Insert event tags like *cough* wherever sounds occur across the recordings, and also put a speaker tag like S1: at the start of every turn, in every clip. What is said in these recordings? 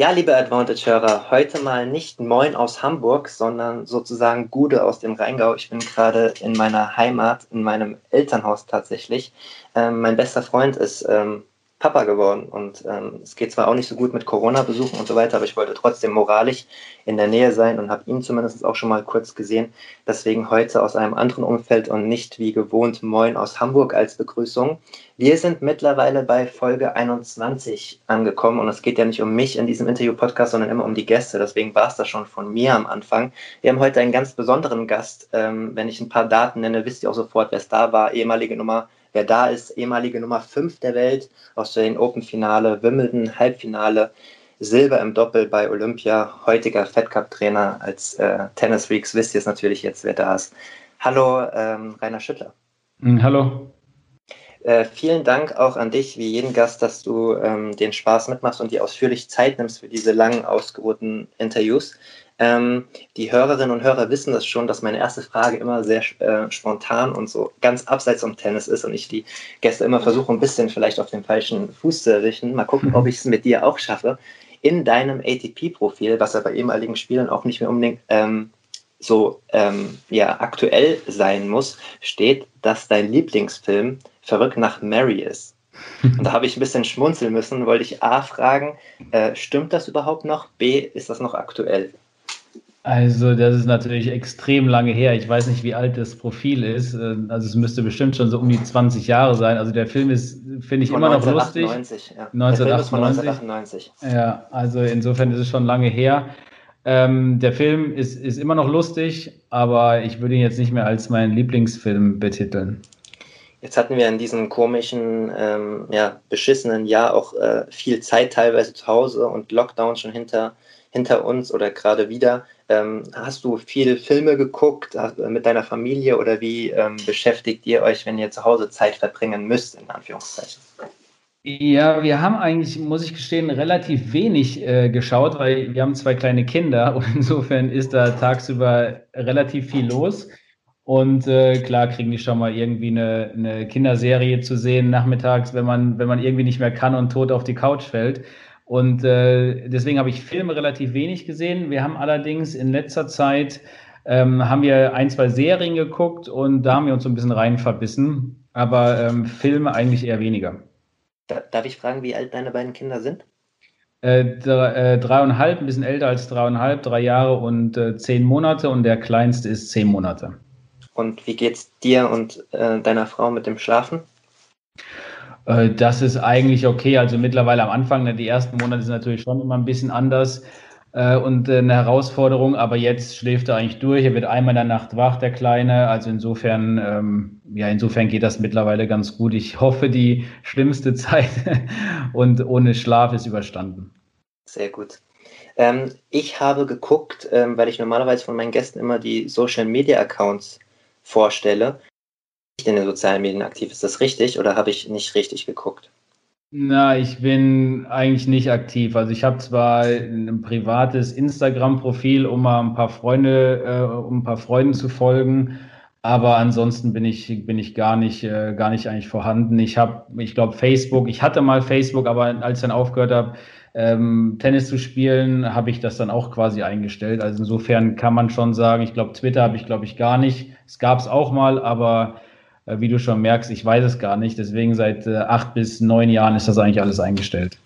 S1: Ja, liebe Advantage-Hörer, heute mal nicht Moin aus Hamburg, sondern sozusagen Gude aus dem Rheingau. Ich bin gerade in meiner Heimat, in meinem Elternhaus tatsächlich. Ähm, mein bester Freund ist ähm, Papa geworden. Und ähm, es geht zwar auch nicht so gut mit Corona-Besuchen und so weiter, aber ich wollte trotzdem moralisch in der Nähe sein und habe ihn zumindest auch schon mal kurz gesehen. Deswegen heute aus einem anderen Umfeld und nicht wie gewohnt Moin aus Hamburg als Begrüßung. Wir sind mittlerweile bei Folge 21 angekommen und es geht ja nicht um mich in diesem Interview-Podcast, sondern immer um die Gäste. Deswegen war es das schon von mir am Anfang. Wir haben heute einen ganz besonderen Gast. Ähm, wenn ich ein paar Daten nenne, wisst ihr auch sofort, wer es da war. Ehemalige Nummer Wer da ist, ehemalige Nummer 5 der Welt, aus dem Open-Finale, Wimbledon, Halbfinale, Silber im Doppel bei Olympia, heutiger Fed Cup-Trainer als äh, Tennis Freaks, wisst ihr es natürlich jetzt, wer da ist. Hallo, ähm, Rainer Schüttler.
S2: Hm, hallo.
S1: Äh, vielen Dank auch an dich, wie jeden Gast, dass du ähm, den Spaß mitmachst und dir ausführlich Zeit nimmst für diese langen, ausgeruhten Interviews. Ähm, die Hörerinnen und Hörer wissen das schon, dass meine erste Frage immer sehr äh, spontan und so ganz abseits vom Tennis ist und ich die Gäste immer versuche, ein bisschen vielleicht auf den falschen Fuß zu erwischen. Mal gucken, ob *laughs* ich es mit dir auch schaffe. In deinem ATP-Profil, was ja bei ehemaligen Spielern auch nicht mehr unbedingt ähm, so ähm, ja, aktuell sein muss, steht, dass dein Lieblingsfilm Verrückt nach Mary ist. Und da habe ich ein bisschen schmunzeln müssen, wollte ich A fragen, äh, stimmt das überhaupt noch? B, ist das noch aktuell?
S2: Also, das ist natürlich extrem lange her. Ich weiß nicht, wie alt das Profil ist. Äh, also, es müsste bestimmt schon so um die 20 Jahre sein. Also, der Film ist, finde ich, immer noch lustig.
S1: 1998, ja.
S2: 1998. 1998. Ja, also insofern ist es schon lange her. Ähm, der Film ist, ist immer noch lustig, aber ich würde ihn jetzt nicht mehr als meinen Lieblingsfilm betiteln.
S1: Jetzt hatten wir in diesem komischen, ähm, ja, beschissenen Jahr auch äh, viel Zeit teilweise zu Hause und Lockdown schon hinter, hinter uns oder gerade wieder. Ähm, hast du viele Filme geguckt äh, mit deiner Familie oder wie ähm, beschäftigt ihr euch, wenn ihr zu Hause Zeit verbringen müsst, in Anführungszeichen?
S2: Ja, wir haben eigentlich, muss ich gestehen, relativ wenig äh, geschaut, weil wir haben zwei kleine Kinder *laughs* und insofern ist da tagsüber relativ viel los. Und äh, klar kriegen die schon mal irgendwie eine, eine Kinderserie zu sehen nachmittags, wenn man, wenn man irgendwie nicht mehr kann und tot auf die Couch fällt. Und äh, deswegen habe ich Filme relativ wenig gesehen. Wir haben allerdings in letzter Zeit ähm, haben wir ein, zwei Serien geguckt und da haben wir uns so ein bisschen rein verbissen. Aber ähm, Filme eigentlich eher weniger.
S1: Darf ich fragen, wie alt deine beiden Kinder sind?
S2: Äh, drei, äh, dreieinhalb, ein bisschen älter als dreieinhalb, drei Jahre und äh, zehn Monate und der kleinste ist zehn Monate.
S1: Und wie geht's dir und äh, deiner Frau mit dem Schlafen?
S2: Äh, das ist eigentlich okay. Also mittlerweile am Anfang, ne, die ersten Monate sind natürlich schon immer ein bisschen anders äh, und äh, eine Herausforderung, aber jetzt schläft er eigentlich durch. Er wird einmal in der Nacht wach, der Kleine. Also insofern, ähm, ja, insofern geht das mittlerweile ganz gut. Ich hoffe, die schlimmste *laughs* Zeit und ohne Schlaf ist überstanden.
S1: Sehr gut. Ähm, ich habe geguckt, ähm, weil ich normalerweise von meinen Gästen immer die Social Media Accounts vorstelle in den sozialen Medien aktiv. Ist das richtig oder habe ich nicht richtig geguckt?
S2: Na, ich bin eigentlich nicht aktiv. Also ich habe zwar ein privates Instagram-Profil, um mal ein paar Freunde, äh, um ein paar Freunden zu folgen, aber ansonsten bin ich bin ich gar nicht äh, gar nicht eigentlich vorhanden. Ich habe, ich glaube Facebook. Ich hatte mal Facebook, aber als ich dann aufgehört habe, ähm, Tennis zu spielen, habe ich das dann auch quasi eingestellt. Also insofern kann man schon sagen, ich glaube Twitter habe ich glaube ich gar nicht. Es gab es auch mal, aber wie du schon merkst, ich weiß es gar nicht. Deswegen seit äh, acht bis neun Jahren ist das eigentlich alles eingestellt.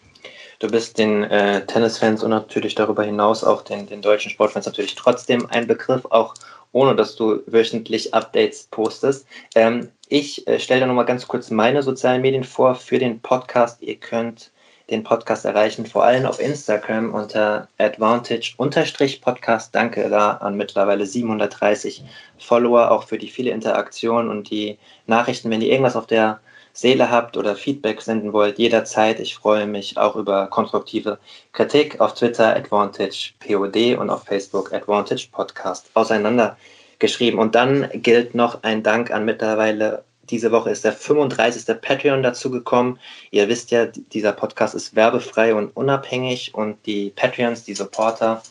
S1: Du bist den äh, Tennisfans und natürlich darüber hinaus auch den, den deutschen Sportfans natürlich trotzdem ein Begriff, auch ohne dass du wöchentlich Updates postest. Ähm, ich äh, stelle dir nochmal ganz kurz meine sozialen Medien vor für den Podcast. Ihr könnt den Podcast erreichen, vor allem auf Instagram unter Advantage-Podcast. Danke da an mittlerweile 730 Follower, auch für die viele Interaktion und die Nachrichten, wenn ihr irgendwas auf der Seele habt oder Feedback senden wollt, jederzeit. Ich freue mich auch über konstruktive Kritik auf Twitter AdvantagePod und auf Facebook Advantage Podcast auseinandergeschrieben. Und dann gilt noch ein Dank an mittlerweile diese Woche ist der 35. Patreon dazugekommen. Ihr wisst ja, dieser Podcast ist werbefrei und unabhängig und die Patreons, die Supporter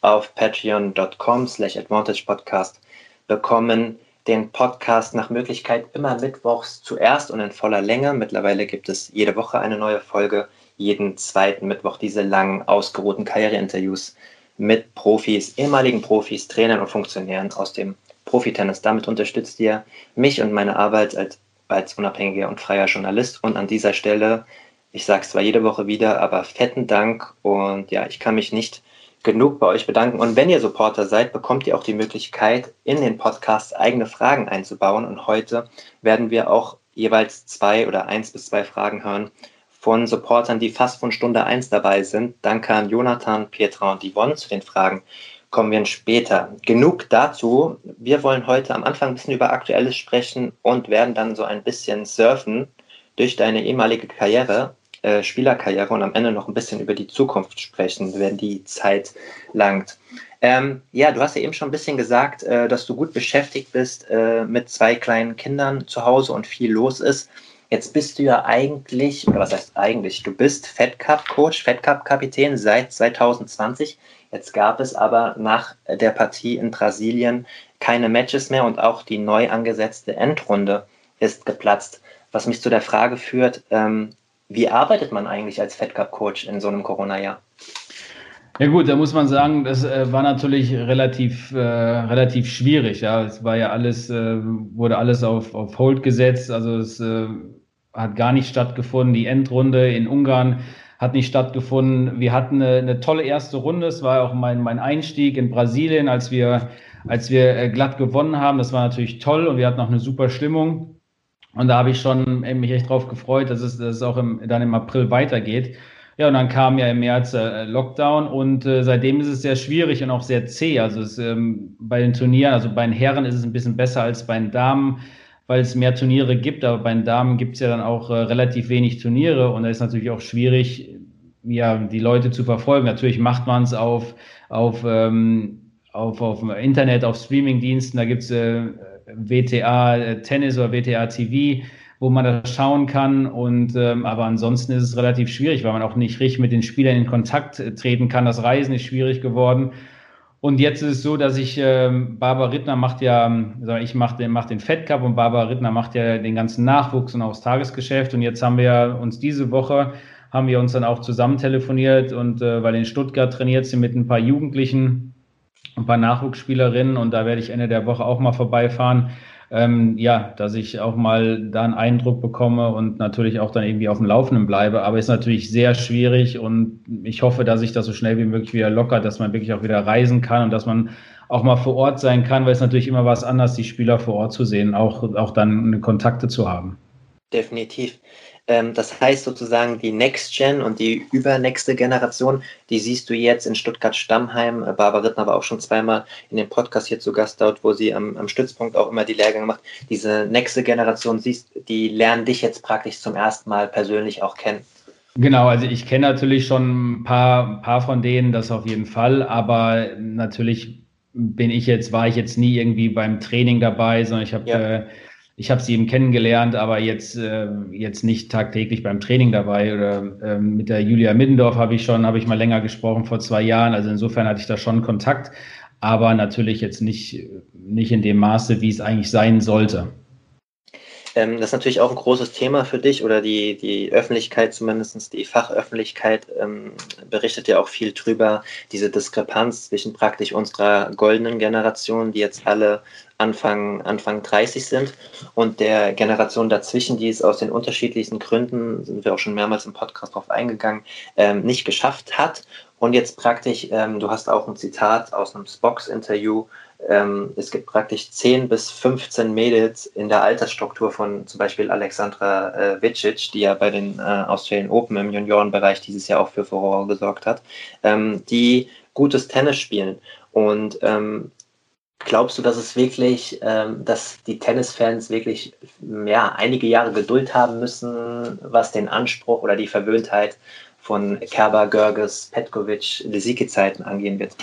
S1: auf patreon.com slash advantagepodcast bekommen den Podcast nach Möglichkeit immer mittwochs zuerst und in voller Länge. Mittlerweile gibt es jede Woche eine neue Folge, jeden zweiten Mittwoch diese langen, ausgeruhten Karriereinterviews mit Profis, ehemaligen Profis, Trainern und Funktionären aus dem Profitennis. Damit unterstützt ihr mich und meine Arbeit als, als unabhängiger und freier Journalist. Und an dieser Stelle, ich sage es zwar jede Woche wieder, aber fetten Dank. Und ja, ich kann mich nicht genug bei euch bedanken. Und wenn ihr Supporter seid, bekommt ihr auch die Möglichkeit, in den Podcast eigene Fragen einzubauen. Und heute werden wir auch jeweils zwei oder eins bis zwei Fragen hören von Supportern, die fast von Stunde eins dabei sind. Danke an Jonathan, Petra und Yvonne zu den Fragen kommen wir später. Genug dazu. Wir wollen heute am Anfang ein bisschen über Aktuelles sprechen und werden dann so ein bisschen surfen durch deine ehemalige Karriere, äh, Spielerkarriere und am Ende noch ein bisschen über die Zukunft sprechen, wenn die Zeit langt. Ähm, ja, du hast ja eben schon ein bisschen gesagt, äh, dass du gut beschäftigt bist äh, mit zwei kleinen Kindern zu Hause und viel los ist. Jetzt bist du ja eigentlich, oder was heißt eigentlich, du bist Fed Cup Coach, Fed Cup Kapitän seit 2020. Jetzt gab es aber nach der Partie in Brasilien keine Matches mehr und auch die neu angesetzte Endrunde ist geplatzt. Was mich zu der Frage führt, ähm, wie arbeitet man eigentlich als Fed Cup Coach in so einem Corona-Jahr?
S2: Ja gut, da muss man sagen, das äh, war natürlich relativ, äh, relativ schwierig. Ja, es war ja alles, äh, wurde alles auf, auf Hold gesetzt. Also es äh, hat gar nicht stattgefunden. Die Endrunde in Ungarn hat nicht stattgefunden. Wir hatten eine, eine tolle erste Runde. Es war auch mein, mein Einstieg in Brasilien, als wir, als wir äh, glatt gewonnen haben. Das war natürlich toll und wir hatten auch eine super Stimmung. Und da habe ich schon mich echt drauf gefreut, dass es, dass es auch im, dann im April weitergeht. Ja, und dann kam ja im März äh, Lockdown und äh, seitdem ist es sehr schwierig und auch sehr zäh. Also es, ähm, bei den Turnieren, also bei den Herren ist es ein bisschen besser als bei den Damen weil es mehr Turniere gibt, aber bei den Damen gibt es ja dann auch äh, relativ wenig Turniere und da ist natürlich auch schwierig, ja, die Leute zu verfolgen. Natürlich macht man es auf, auf, ähm, auf, auf Internet, auf Streamingdiensten, da gibt es äh, WTA äh, Tennis oder WTA TV, wo man das schauen kann. Und ähm, aber ansonsten ist es relativ schwierig, weil man auch nicht richtig mit den Spielern in Kontakt äh, treten kann. Das Reisen ist schwierig geworden. Und jetzt ist es so, dass ich, ähm, Barbara Rittner macht ja, ich mache den, mach den Fed Cup und Barbara Rittner macht ja den ganzen Nachwuchs und auch das Tagesgeschäft. Und jetzt haben wir uns diese Woche, haben wir uns dann auch zusammen telefoniert und äh, weil in Stuttgart trainiert sie mit ein paar Jugendlichen, ein paar Nachwuchsspielerinnen und da werde ich Ende der Woche auch mal vorbeifahren ähm, ja, dass ich auch mal da einen Eindruck bekomme und natürlich auch dann irgendwie auf dem Laufenden bleibe. Aber ist natürlich sehr schwierig und ich hoffe, dass ich das so schnell wie möglich wieder lockert, dass man wirklich auch wieder reisen kann und dass man auch mal vor Ort sein kann, weil es natürlich immer was anderes, die Spieler vor Ort zu sehen, auch, auch dann Kontakte zu haben.
S1: Definitiv. Ähm, das heißt sozusagen, die Next Gen und die übernächste Generation, die siehst du jetzt in Stuttgart-Stammheim. Äh, Barbara Rittner war auch schon zweimal in dem Podcast hier zu Gast dort, wo sie am, am Stützpunkt auch immer die Lehrgänge macht. Diese nächste Generation siehst, die lernen dich jetzt praktisch zum ersten Mal persönlich auch kennen.
S2: Genau, also ich kenne natürlich schon ein paar, ein paar von denen, das auf jeden Fall, aber natürlich bin ich jetzt, war ich jetzt nie irgendwie beim Training dabei, sondern ich habe ja. äh, ich habe sie eben kennengelernt, aber jetzt, äh, jetzt nicht tagtäglich beim Training dabei. Oder äh, mit der Julia Middendorf habe ich schon, habe ich mal länger gesprochen vor zwei Jahren. Also insofern hatte ich da schon Kontakt, aber natürlich jetzt nicht, nicht in dem Maße, wie es eigentlich sein sollte.
S1: Ähm, das ist natürlich auch ein großes Thema für dich oder die, die Öffentlichkeit, zumindest die Fachöffentlichkeit, ähm, berichtet ja auch viel drüber, diese Diskrepanz zwischen praktisch unserer goldenen Generation, die jetzt alle Anfang, Anfang 30 sind und der Generation dazwischen, die es aus den unterschiedlichsten Gründen, sind wir auch schon mehrmals im Podcast drauf eingegangen, ähm, nicht geschafft hat. Und jetzt praktisch, ähm, du hast auch ein Zitat aus einem Spox-Interview, ähm, es gibt praktisch 10 bis 15 Mädels in der Altersstruktur von zum Beispiel Alexandra äh, Vicic, die ja bei den äh, Australian Open im Juniorenbereich dieses Jahr auch für Furore gesorgt hat, ähm, die gutes Tennis spielen. Und ähm, Glaubst du, dass es wirklich, ähm, dass die Tennisfans wirklich ja, einige Jahre Geduld haben müssen, was den Anspruch oder die Verwöhntheit von Kerber, Görges, Petkovic, Lisicki-Zeiten angehen wird?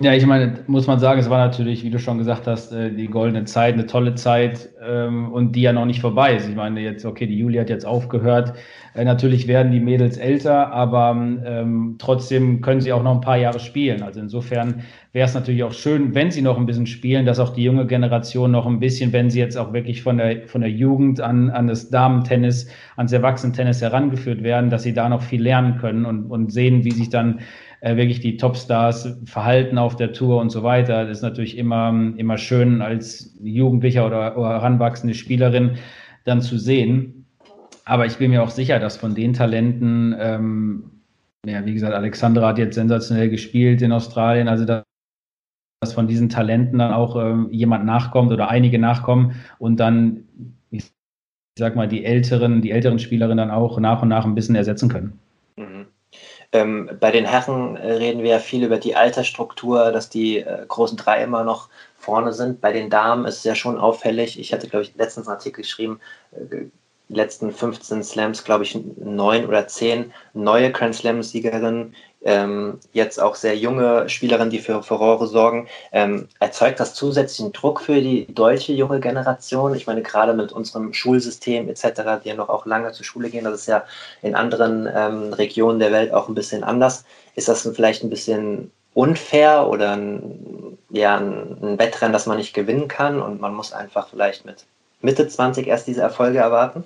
S2: Ja, ich meine, muss man sagen, es war natürlich, wie du schon gesagt hast, äh, die goldene Zeit, eine tolle Zeit ähm, und die ja noch nicht vorbei ist. Ich meine, jetzt, okay, die Juli hat jetzt aufgehört. Äh, natürlich werden die Mädels älter, aber ähm, trotzdem können sie auch noch ein paar Jahre spielen. Also insofern wäre es natürlich auch schön, wenn sie noch ein bisschen spielen, dass auch die junge Generation noch ein bisschen, wenn sie jetzt auch wirklich von der, von der Jugend an, an das Damentennis, ans Erwachsenentennis herangeführt werden, dass sie da noch viel lernen können und, und sehen, wie sich dann äh, wirklich die Topstars verhalten auf der Tour und so weiter. Das ist natürlich immer, immer schön als Jugendlicher oder, oder heranwachsende Spielerin dann zu sehen. Aber ich bin mir auch sicher, dass von den Talenten, ähm, ja, wie gesagt, Alexandra hat jetzt sensationell gespielt in Australien, also da dass von diesen Talenten dann auch ähm, jemand nachkommt oder einige nachkommen und dann, ich sag mal, die älteren, die älteren Spielerinnen dann auch nach und nach ein bisschen ersetzen können.
S1: Ähm, bei den Herren äh, reden wir ja viel über die Altersstruktur, dass die äh, großen drei immer noch vorne sind. Bei den Damen ist es ja schon auffällig. Ich hatte, glaube ich, letztens einen Artikel geschrieben, äh, letzten 15 Slams, glaube ich, neun oder zehn neue Grand Slam-Siegerinnen ähm, jetzt auch sehr junge Spielerinnen, die für Furore sorgen. Ähm, erzeugt das zusätzlichen Druck für die deutsche junge Generation? Ich meine, gerade mit unserem Schulsystem etc., die ja noch auch lange zur Schule gehen, das ist ja in anderen ähm, Regionen der Welt auch ein bisschen anders. Ist das vielleicht ein bisschen unfair oder ein, ja, ein Wettrennen, das man nicht gewinnen kann und man muss einfach vielleicht mit Mitte 20 erst diese Erfolge erwarten?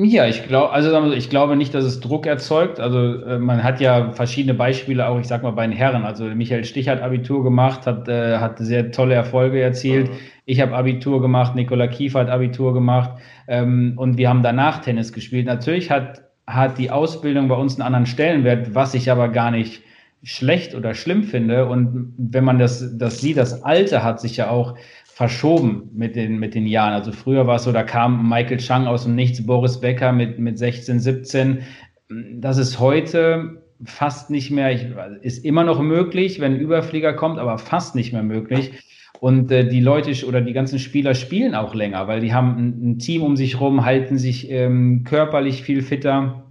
S2: Ja, ich glaube, also ich glaube nicht, dass es Druck erzeugt. Also äh, man hat ja verschiedene Beispiele, auch ich sag mal bei den Herren. Also Michael Stich hat Abitur gemacht, hat, äh, hat sehr tolle Erfolge erzielt. Mhm. Ich habe Abitur gemacht, Nikola Kiefer hat Abitur gemacht ähm, und wir haben danach Tennis gespielt. Natürlich hat, hat die Ausbildung bei uns einen anderen Stellenwert, was ich aber gar nicht schlecht oder schlimm finde. Und wenn man das, das sieht, das Alter hat sich ja auch verschoben mit den, mit den Jahren. Also früher war es so, da kam Michael Chang aus dem Nichts, Boris Becker mit, mit 16, 17. Das ist heute fast nicht mehr, ich, ist immer noch möglich, wenn ein Überflieger kommt, aber fast nicht mehr möglich. Und äh, die Leute oder die ganzen Spieler spielen auch länger, weil die haben ein, ein Team um sich rum, halten sich ähm, körperlich viel fitter.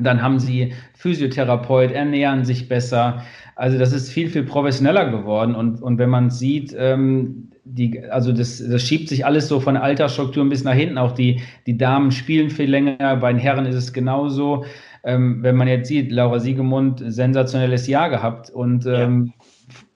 S2: Dann haben sie Physiotherapeut, ernähren sich besser. Also das ist viel, viel professioneller geworden. Und, und wenn man sieht, ähm, die, also das, das schiebt sich alles so von der Altersstruktur ein bisschen nach hinten. Auch die, die Damen spielen viel länger, bei den Herren ist es genauso. Ähm, wenn man jetzt sieht, Laura Siegemund, sensationelles Jahr gehabt und ähm, ja.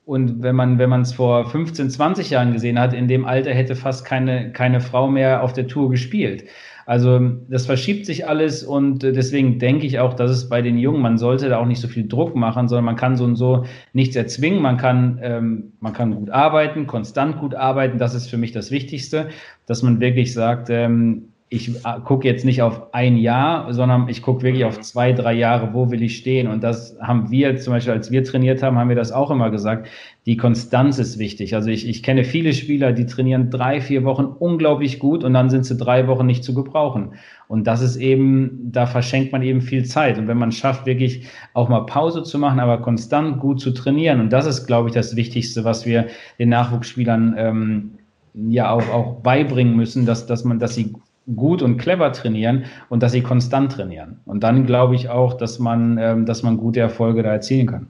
S2: Und wenn man wenn man es vor 15, 20 Jahren gesehen hat, in dem Alter hätte fast keine, keine Frau mehr auf der Tour gespielt. Also das verschiebt sich alles und äh, deswegen denke ich auch, dass es bei den Jungen, man sollte da auch nicht so viel Druck machen, sondern man kann so und so nichts erzwingen. Man kann, ähm, man kann gut arbeiten, konstant gut arbeiten. Das ist für mich das Wichtigste, dass man wirklich sagt, ähm, ich äh, gucke jetzt nicht auf ein Jahr, sondern ich gucke wirklich auf zwei, drei Jahre, wo will ich stehen. Und das haben wir zum Beispiel, als wir trainiert haben, haben wir das auch immer gesagt. Die Konstanz ist wichtig. Also ich, ich kenne viele Spieler, die trainieren drei, vier Wochen unglaublich gut und dann sind sie drei Wochen nicht zu gebrauchen. Und das ist eben, da verschenkt man eben viel Zeit. Und wenn man schafft, wirklich auch mal Pause zu machen, aber konstant gut zu trainieren, und das ist, glaube ich, das Wichtigste, was wir den Nachwuchsspielern ähm, ja auch, auch beibringen müssen, dass, dass man, dass sie gut und clever trainieren und dass sie konstant trainieren. Und dann glaube ich auch, dass man, ähm, dass man gute Erfolge da erzielen kann.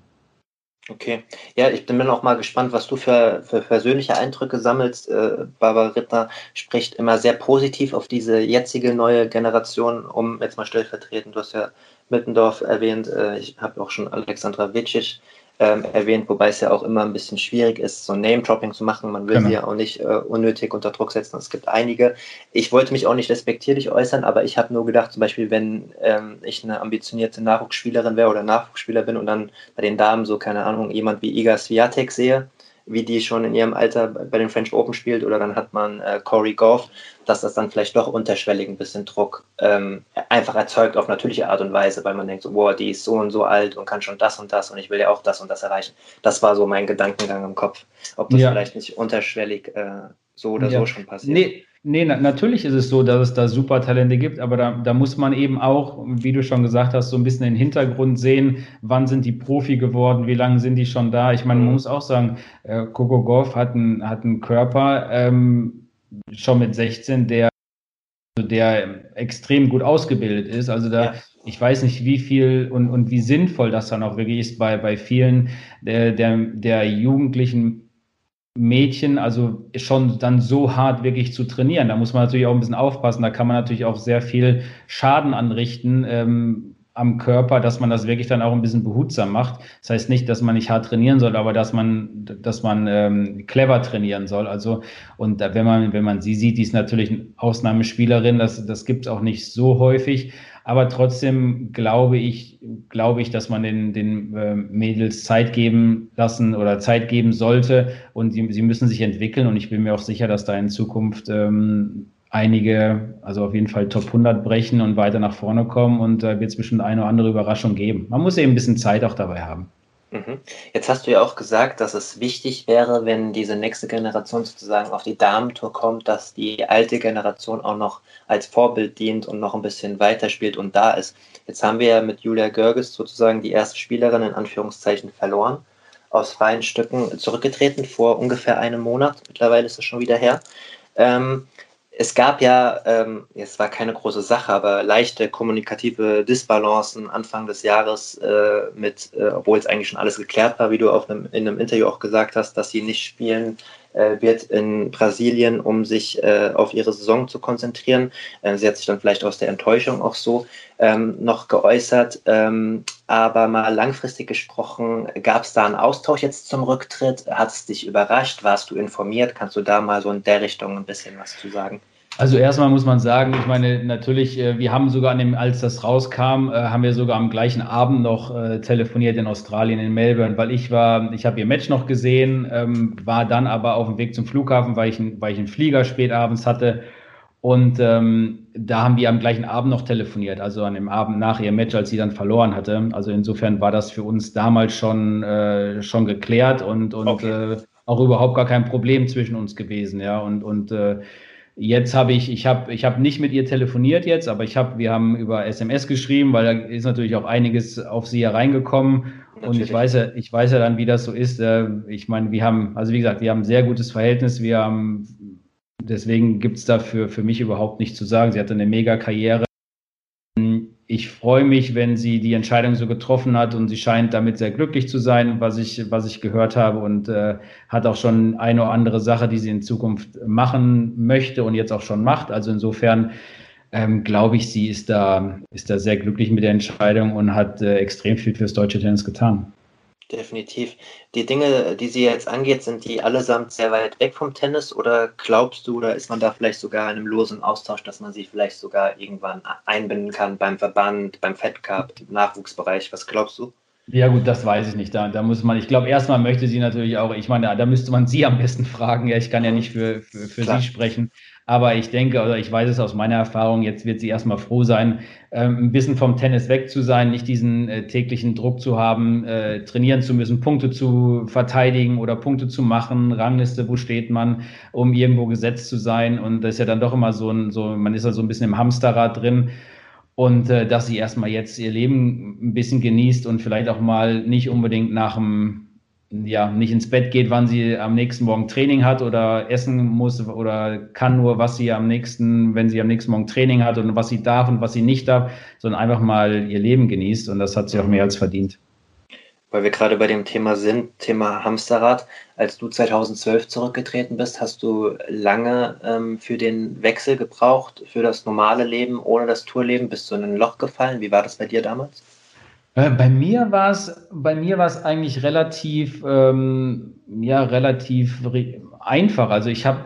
S1: Okay. Ja, ich bin auch mal gespannt, was du für, für persönliche Eindrücke sammelst. Äh, Barbara Rittner spricht immer sehr positiv auf diese jetzige neue Generation, um jetzt mal stellvertretend, du hast ja Mittendorf erwähnt, äh, ich habe auch schon Alexandra Witschic ähm, erwähnt, wobei es ja auch immer ein bisschen schwierig ist, so Name-Dropping zu machen. Man will genau. sie ja auch nicht äh, unnötig unter Druck setzen. Es gibt einige. Ich wollte mich auch nicht respektierlich äußern, aber ich habe nur gedacht, zum Beispiel, wenn ähm, ich eine ambitionierte Nachwuchsspielerin wäre oder Nachwuchsspieler bin und dann bei den Damen so, keine Ahnung, jemand wie Iga Swiatek sehe, wie die schon in ihrem Alter bei den French Open spielt, oder dann hat man äh, Corey Goff, dass das dann vielleicht doch unterschwellig ein bisschen Druck ähm, einfach erzeugt auf natürliche Art und Weise, weil man denkt, so, boah, die ist so und so alt und kann schon das und das und ich will ja auch das und das erreichen. Das war so mein Gedankengang im Kopf, ob das ja. vielleicht nicht unterschwellig äh, so oder ja. so schon passiert.
S2: Nee, nee na, natürlich ist es so, dass es da super Talente gibt, aber da, da muss man eben auch, wie du schon gesagt hast, so ein bisschen den Hintergrund sehen, wann sind die Profi geworden, wie lange sind die schon da. Ich meine, man mhm. muss auch sagen, äh, Coco Goff hat, ein, hat einen Körper ähm, schon mit 16, der der extrem gut ausgebildet ist. Also da, ja. ich weiß nicht, wie viel und, und wie sinnvoll das dann auch wirklich ist bei, bei vielen der, der, der Jugendlichen Mädchen, also schon dann so hart wirklich zu trainieren. Da muss man natürlich auch ein bisschen aufpassen. Da kann man natürlich auch sehr viel Schaden anrichten ähm, am Körper, dass man das wirklich dann auch ein bisschen behutsam macht. Das heißt nicht, dass man nicht hart trainieren soll, aber dass man, dass man ähm, clever trainieren soll. Also und wenn man, wenn man sie sieht, die ist natürlich eine Ausnahmespielerin. Das, das gibt es auch nicht so häufig. Aber trotzdem glaube ich, glaube ich, dass man den, den äh, Mädels Zeit geben lassen oder Zeit geben sollte und die, sie müssen sich entwickeln und ich bin mir auch sicher, dass da in Zukunft ähm, einige, also auf jeden Fall Top 100 brechen und weiter nach vorne kommen und da äh, wird es bestimmt eine oder andere Überraschung geben. Man muss eben ein bisschen Zeit auch dabei haben.
S1: Mhm. Jetzt hast du ja auch gesagt, dass es wichtig wäre, wenn diese nächste Generation sozusagen auf die Damentour kommt, dass die alte Generation auch noch als Vorbild dient und noch ein bisschen weiterspielt und da ist. Jetzt haben wir ja mit Julia Görges sozusagen die erste Spielerin in Anführungszeichen verloren, aus freien Stücken zurückgetreten vor ungefähr einem Monat. Mittlerweile ist es schon wieder her. Ähm, es gab ja, ähm, es war keine große Sache, aber leichte kommunikative Disbalancen Anfang des Jahres äh, mit, äh, obwohl es eigentlich schon alles geklärt war, wie du auf einem, in einem Interview auch gesagt hast, dass sie nicht spielen äh, wird in Brasilien, um sich äh, auf ihre Saison zu konzentrieren. Äh, sie hat sich dann vielleicht aus der Enttäuschung auch so ähm, noch geäußert. Ähm, aber mal langfristig gesprochen, gab es da einen Austausch jetzt zum Rücktritt? Hat es dich überrascht? Warst du informiert? Kannst du da mal so in der Richtung ein bisschen was zu sagen?
S2: Also erstmal muss man sagen, ich meine, natürlich, äh, wir haben sogar an dem, als das rauskam, äh, haben wir sogar am gleichen Abend noch äh, telefoniert in Australien, in Melbourne, weil ich war, ich habe ihr Match noch gesehen, ähm, war dann aber auf dem Weg zum Flughafen, weil ich, weil ich einen Flieger spät abends hatte. Und ähm, da haben wir am gleichen Abend noch telefoniert, also an dem Abend nach ihr Match, als sie dann verloren hatte. Also insofern war das für uns damals schon, äh, schon geklärt und, und okay. äh, auch überhaupt gar kein Problem zwischen uns gewesen, ja. Und, und äh, Jetzt habe ich, ich habe, ich habe nicht mit ihr telefoniert jetzt, aber ich habe, wir haben über SMS geschrieben, weil da ist natürlich auch einiges auf sie hereingekommen. Natürlich. Und ich weiß ja, ich weiß ja dann, wie das so ist. Äh, ich meine, wir haben, also wie gesagt, wir haben ein sehr gutes Verhältnis. Wir haben, deswegen gibt es dafür für mich überhaupt nichts zu sagen. Sie hatte eine mega Karriere ich freue mich, wenn sie die Entscheidung so getroffen hat und sie scheint damit sehr glücklich zu sein, was ich, was ich gehört habe und äh, hat auch schon eine oder andere Sache, die sie in Zukunft machen möchte und jetzt auch schon macht. Also insofern ähm, glaube ich, sie ist da, ist da sehr glücklich mit der Entscheidung und hat äh, extrem viel fürs deutsche Tennis getan.
S1: Definitiv. Die Dinge, die sie jetzt angeht, sind die allesamt sehr weit weg vom Tennis oder glaubst du, oder ist man da vielleicht sogar in einem losen Austausch, dass man sie vielleicht sogar irgendwann einbinden kann beim Verband, beim Fed Cup, im Nachwuchsbereich? Was glaubst du?
S2: Ja gut, das weiß ich nicht. Da, da muss man, ich glaube, erstmal möchte sie natürlich auch, ich meine, da, da müsste man sie am besten fragen. Ja, ich kann ja nicht für, für, für sie sprechen. Aber ich denke, oder ich weiß es aus meiner Erfahrung, jetzt wird sie erstmal froh sein, ähm, ein bisschen vom Tennis weg zu sein, nicht diesen äh, täglichen Druck zu haben, äh, trainieren zu müssen, Punkte zu verteidigen oder Punkte zu machen, Rangliste, wo steht man, um irgendwo gesetzt zu sein. Und das ist ja dann doch immer so ein, so, man ist ja so ein bisschen im Hamsterrad drin. Und äh, dass sie erstmal jetzt ihr Leben ein bisschen genießt und vielleicht auch mal nicht unbedingt nach dem ja, nicht ins Bett geht, wann sie am nächsten Morgen Training hat oder essen muss oder kann nur, was sie am nächsten, wenn sie am nächsten Morgen Training hat und was sie darf und was sie nicht darf, sondern einfach mal ihr Leben genießt und das hat sie auch mehr als verdient.
S1: Weil wir gerade bei dem Thema sind, Thema Hamsterrad. Als du 2012 zurückgetreten bist, hast du lange ähm, für den Wechsel gebraucht, für das normale Leben ohne das Tourleben. Bist du in ein Loch gefallen? Wie war das bei dir damals?
S2: Bei mir war es, bei mir war es eigentlich relativ, ähm, ja, relativ einfach. Also ich habe,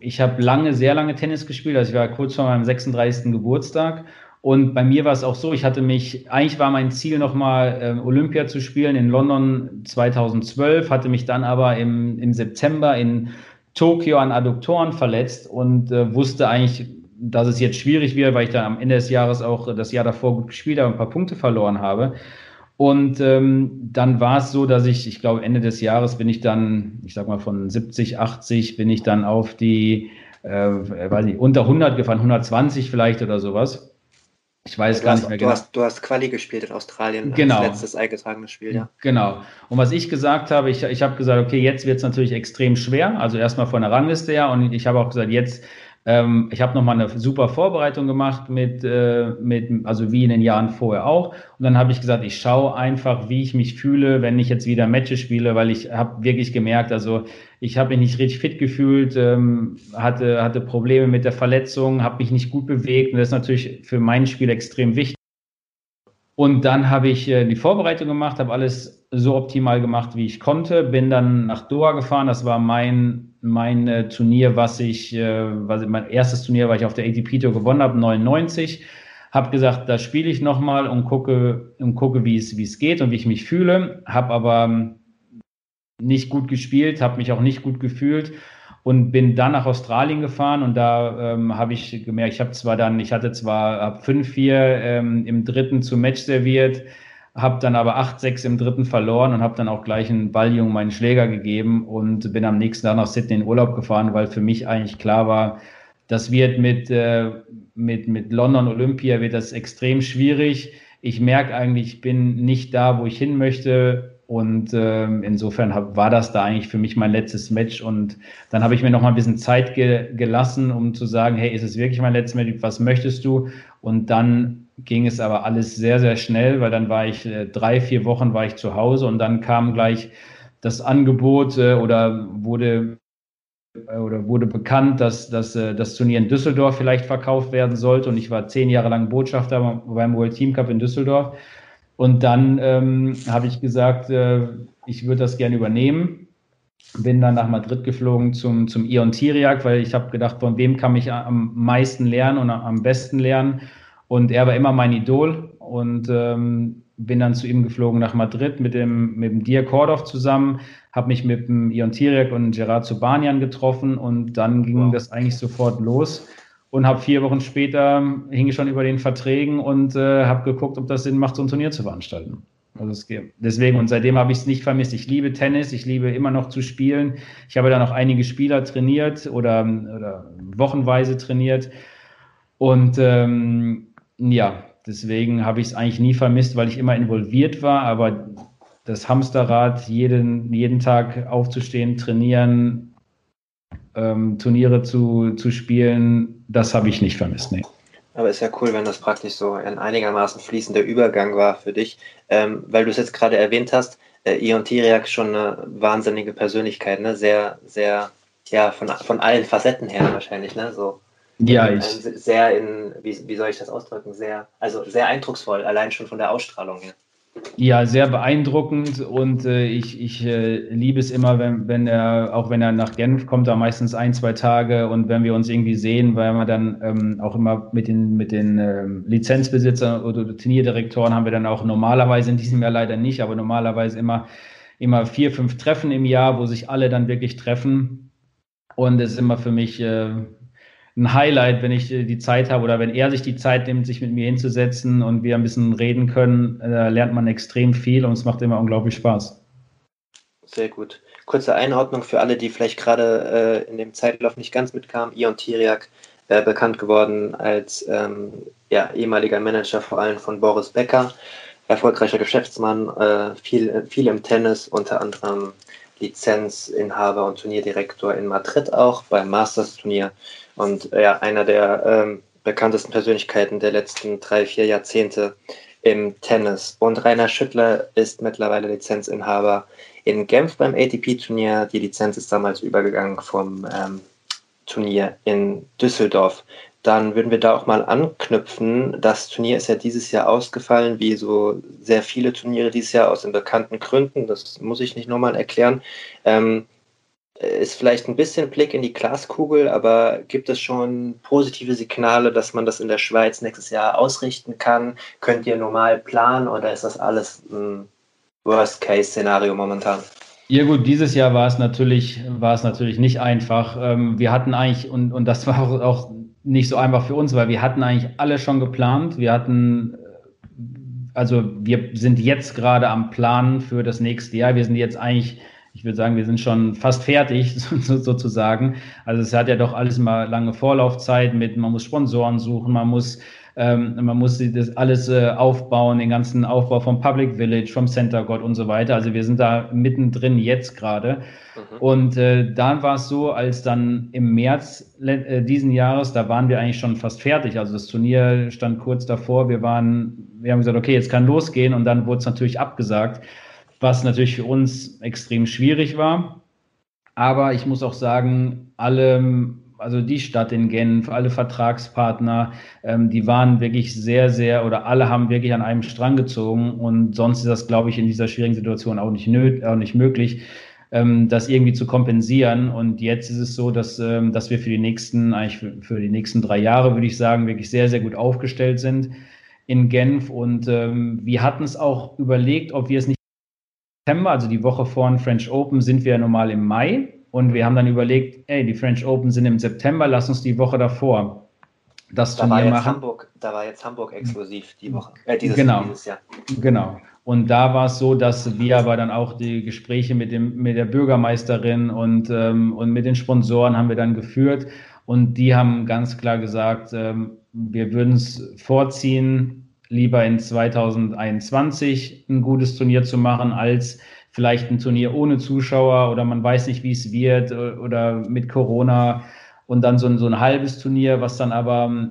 S2: ich habe lange, sehr lange Tennis gespielt. Also ich war kurz vor meinem 36. Geburtstag. Und bei mir war es auch so, ich hatte mich, eigentlich war mein Ziel nochmal äh, Olympia zu spielen in London 2012, hatte mich dann aber im, im September in Tokio an Adduktoren verletzt und äh, wusste eigentlich, dass es jetzt schwierig wird, weil ich dann am Ende des Jahres auch das Jahr davor gut gespielt habe und ein paar Punkte verloren habe. Und ähm, dann war es so, dass ich, ich glaube, Ende des Jahres bin ich dann, ich sag mal von 70, 80 bin ich dann auf die, äh, weiß nicht, unter 100 gefahren, 120 vielleicht oder sowas. Ich weiß ja, gar
S1: hast,
S2: nicht
S1: mehr
S2: du genau.
S1: Hast, du hast Quali gespielt in Australien,
S2: genau.
S1: letztes eingetragenes Spiel, ja.
S2: Genau. Und was ich gesagt habe, ich, ich habe gesagt, okay, jetzt wird es natürlich extrem schwer. Also erstmal von der Rangliste her. Und ich habe auch gesagt, jetzt ähm, ich habe nochmal eine super Vorbereitung gemacht mit, äh, mit, also wie in den Jahren vorher auch. Und dann habe ich gesagt, ich schaue einfach, wie ich mich fühle, wenn ich jetzt wieder Matches spiele, weil ich habe wirklich gemerkt, also ich habe mich nicht richtig fit gefühlt, ähm, hatte, hatte Probleme mit der Verletzung, habe mich nicht gut bewegt. Und das ist natürlich für mein Spiel extrem wichtig. Und dann habe ich äh, die Vorbereitung gemacht, habe alles so optimal gemacht, wie ich konnte, bin dann nach Doha gefahren. Das war mein, mein äh, Turnier, was ich, äh, was mein erstes Turnier, weil ich auf der ATP Tour gewonnen habe, 99. Habe gesagt, da spiele ich nochmal und gucke, und gucke wie, es, wie es geht und wie ich mich fühle. Habe aber ähm, nicht gut gespielt, habe mich auch nicht gut gefühlt und bin dann nach Australien gefahren und da ähm, habe ich gemerkt, ich habe zwar dann, ich hatte zwar 5-4 ähm, im dritten zum Match serviert, habe dann aber 8-6 im dritten verloren und habe dann auch gleich einen Balljungen meinen Schläger gegeben und bin am nächsten Tag nach Sydney in Urlaub gefahren, weil für mich eigentlich klar war, das wird mit, äh, mit, mit London Olympia wird das extrem schwierig. Ich merke eigentlich, ich bin nicht da, wo ich hin möchte und ähm, insofern hab, war das da eigentlich für mich mein letztes Match. Und dann habe ich mir noch mal ein bisschen Zeit ge gelassen, um zu sagen, hey, ist es wirklich mein letztes Match? Was möchtest du? Und dann ging es aber alles sehr, sehr schnell, weil dann war ich äh, drei, vier Wochen war ich zu Hause und dann kam gleich das Angebot äh, oder wurde äh, oder wurde bekannt, dass, dass äh, das Turnier in Düsseldorf vielleicht verkauft werden sollte. Und ich war zehn Jahre lang Botschafter beim World Team Cup in Düsseldorf. Und dann ähm, habe ich gesagt, äh, ich würde das gerne übernehmen. Bin dann nach Madrid geflogen zum, zum Ion Tiriak, weil ich habe gedacht, von wem kann ich am meisten lernen und am besten lernen. Und er war immer mein Idol und ähm, bin dann zu ihm geflogen nach Madrid mit dem, mit dem Dir Kordov zusammen, habe mich mit dem Ion Tiriak und Gerard Subanian getroffen und dann ging wow. das eigentlich sofort los und habe vier Wochen später hing ich schon über den Verträgen und äh, habe geguckt, ob das Sinn macht, so ein Turnier zu veranstalten. Also es, deswegen und seitdem habe ich es nicht vermisst. Ich liebe Tennis, ich liebe immer noch zu spielen. Ich habe da noch einige Spieler trainiert oder, oder wochenweise trainiert und ähm, ja, deswegen habe ich es eigentlich nie vermisst, weil ich immer involviert war. Aber das Hamsterrad, jeden, jeden Tag aufzustehen, trainieren, ähm, Turniere zu, zu spielen, das habe ich nicht vermisst. Nee.
S1: Aber ist ja cool, wenn das praktisch so ein einigermaßen fließender Übergang war für dich, ähm, weil du es jetzt gerade erwähnt hast. Äh, Ion Tiriak schon eine wahnsinnige Persönlichkeit, ne? Sehr, sehr, ja, von, von allen Facetten her wahrscheinlich, ne? So.
S2: Ja,
S1: in,
S2: ich.
S1: Sehr in, wie, wie soll ich das ausdrücken? Sehr, also sehr eindrucksvoll, allein schon von der Ausstrahlung her.
S2: Ja, sehr beeindruckend und äh, ich, ich äh, liebe es immer, wenn, wenn er, auch wenn er nach Genf kommt, da meistens ein, zwei Tage und wenn wir uns irgendwie sehen, weil wir dann ähm, auch immer mit den, mit den ähm, Lizenzbesitzern oder Turnierdirektoren haben wir dann auch normalerweise, in diesem Jahr leider nicht, aber normalerweise immer, immer vier, fünf Treffen im Jahr, wo sich alle dann wirklich treffen und es ist immer für mich äh, ein Highlight, wenn ich äh, die Zeit habe oder wenn er sich die Zeit nimmt, sich mit mir hinzusetzen und wir ein bisschen reden können, äh, lernt man extrem viel und es macht immer unglaublich Spaß.
S1: Sehr gut. Kurze Einordnung für alle, die vielleicht gerade äh, in dem Zeitlauf nicht ganz mitkamen. Ion Tiriak, äh, bekannt geworden als ähm, ja, ehemaliger Manager vor allem von Boris Becker, erfolgreicher Geschäftsmann, äh, viel, viel im Tennis, unter anderem Lizenzinhaber und Turnierdirektor in Madrid auch beim Masters-Turnier und äh, ja, einer der ähm, bekanntesten Persönlichkeiten der letzten drei, vier Jahrzehnte im Tennis. Und Rainer Schüttler ist mittlerweile Lizenzinhaber in Genf beim ATP-Turnier. Die Lizenz ist damals übergegangen vom ähm, Turnier in Düsseldorf. Dann würden wir da auch mal anknüpfen. Das Turnier ist ja dieses Jahr ausgefallen, wie so sehr viele Turniere dieses Jahr aus den bekannten Gründen. Das muss ich nicht nochmal erklären. Ähm, ist vielleicht ein bisschen Blick in die Glaskugel, aber gibt es schon positive Signale, dass man das in der Schweiz nächstes Jahr ausrichten kann? Könnt ihr normal planen oder ist das alles ein Worst-Case-Szenario momentan?
S2: Ja gut, dieses Jahr war es natürlich, war es natürlich nicht einfach. Ähm, wir hatten eigentlich, und, und das war auch nicht so einfach für uns, weil wir hatten eigentlich alle schon geplant. Wir hatten also wir sind jetzt gerade am Planen für das nächste Jahr. Wir sind jetzt eigentlich ich würde sagen, wir sind schon fast fertig *laughs* sozusagen. Also es hat ja doch alles immer lange Vorlaufzeit mit, man muss Sponsoren suchen, man muss ähm, man muss das alles äh, aufbauen, den ganzen Aufbau vom Public Village, vom Center God und so weiter. Also wir sind da mittendrin jetzt gerade. Mhm. Und äh, dann war es so, als dann im März äh, diesen Jahres, da waren wir eigentlich schon fast fertig. Also das Turnier stand kurz davor. Wir waren, wir haben gesagt, okay, jetzt kann losgehen und dann wurde es natürlich abgesagt was natürlich für uns extrem schwierig war. Aber ich muss auch sagen, alle, also die Stadt in Genf, alle Vertragspartner, ähm, die waren wirklich sehr, sehr oder alle haben wirklich an einem Strang gezogen. Und sonst ist das, glaube ich, in dieser schwierigen Situation auch nicht, nöt, auch nicht möglich, ähm, das irgendwie zu kompensieren. Und jetzt ist es so, dass, ähm, dass wir für die nächsten, eigentlich für, für die nächsten drei Jahre, würde ich sagen, wirklich sehr, sehr gut aufgestellt sind in Genf. Und ähm, wir hatten es auch überlegt, ob wir es nicht September, also die Woche vor dem French Open, sind wir ja normal im Mai. Und wir haben dann überlegt, ey, die French Open sind im September, lass uns die Woche davor das
S1: da Turnier machen. Hamburg, da war jetzt Hamburg exklusiv die Woche,
S2: äh, dieses, genau, dieses Jahr. Genau. Und da war es so, dass wir aber dann auch die Gespräche mit, dem, mit der Bürgermeisterin und, ähm, und mit den Sponsoren haben wir dann geführt. Und die haben ganz klar gesagt, ähm, wir würden es vorziehen, lieber in 2021 ein gutes Turnier zu machen, als vielleicht ein Turnier ohne Zuschauer oder man weiß nicht, wie es wird oder mit Corona und dann so ein, so ein halbes Turnier, was dann aber,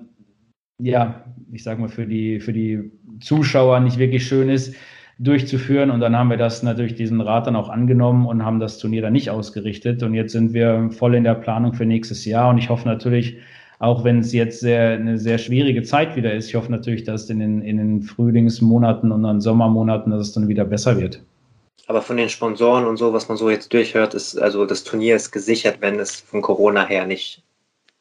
S2: ja, ich sag mal, für die, für die Zuschauer nicht wirklich schön ist, durchzuführen. Und dann haben wir das natürlich diesen Rat dann auch angenommen und haben das Turnier dann nicht ausgerichtet. Und jetzt sind wir voll in der Planung für nächstes Jahr. Und ich hoffe natürlich, auch wenn es jetzt sehr, eine sehr schwierige Zeit wieder ist. Ich hoffe natürlich, dass in den, in den Frühlingsmonaten und dann Sommermonaten, dass es dann wieder besser wird.
S1: Aber von den Sponsoren und so, was man so jetzt durchhört, ist, also das Turnier ist gesichert, wenn es von Corona her nicht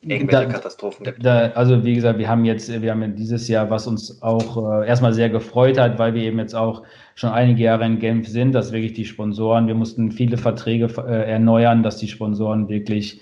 S1: irgendwelche da, Katastrophen gibt.
S2: Da, also wie gesagt, wir haben jetzt, wir haben dieses Jahr, was uns auch äh, erstmal sehr gefreut hat, weil wir eben jetzt auch schon einige Jahre in Genf sind, dass wirklich die Sponsoren, wir mussten viele Verträge äh, erneuern, dass die Sponsoren wirklich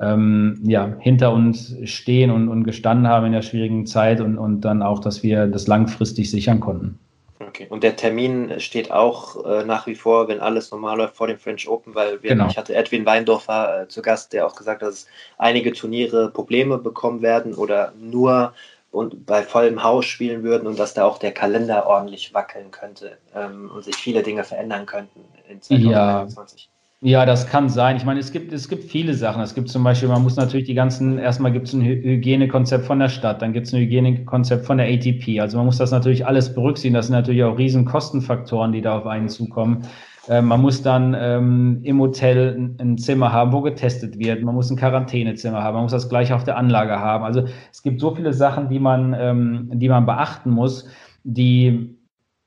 S2: ähm, ja, hinter uns stehen und, und gestanden haben in der schwierigen Zeit und, und dann auch, dass wir das langfristig sichern konnten.
S1: Okay, und der Termin steht auch äh, nach wie vor, wenn alles normal läuft, vor dem French Open, weil wir, genau. ich hatte Edwin Weindorfer äh, zu Gast, der auch gesagt hat, dass einige Turniere Probleme bekommen werden oder nur und bei vollem Haus spielen würden und dass da auch der Kalender ordentlich wackeln könnte ähm, und sich viele Dinge verändern könnten
S2: in 2021. Ja. Ja, das kann sein. Ich meine, es gibt, es gibt viele Sachen. Es gibt zum Beispiel, man muss natürlich die ganzen, erstmal gibt es ein Hygienekonzept von der Stadt, dann gibt es ein Hygienekonzept von der ATP. Also man muss das natürlich alles berücksichtigen. Das sind natürlich auch riesen Kostenfaktoren, die da auf einen zukommen. Äh, man muss dann ähm, im Hotel ein, ein, Zimmer haben, wo getestet wird. Man muss ein Quarantänezimmer haben. Man muss das gleich auf der Anlage haben. Also es gibt so viele Sachen, die man, ähm, die man beachten muss, die,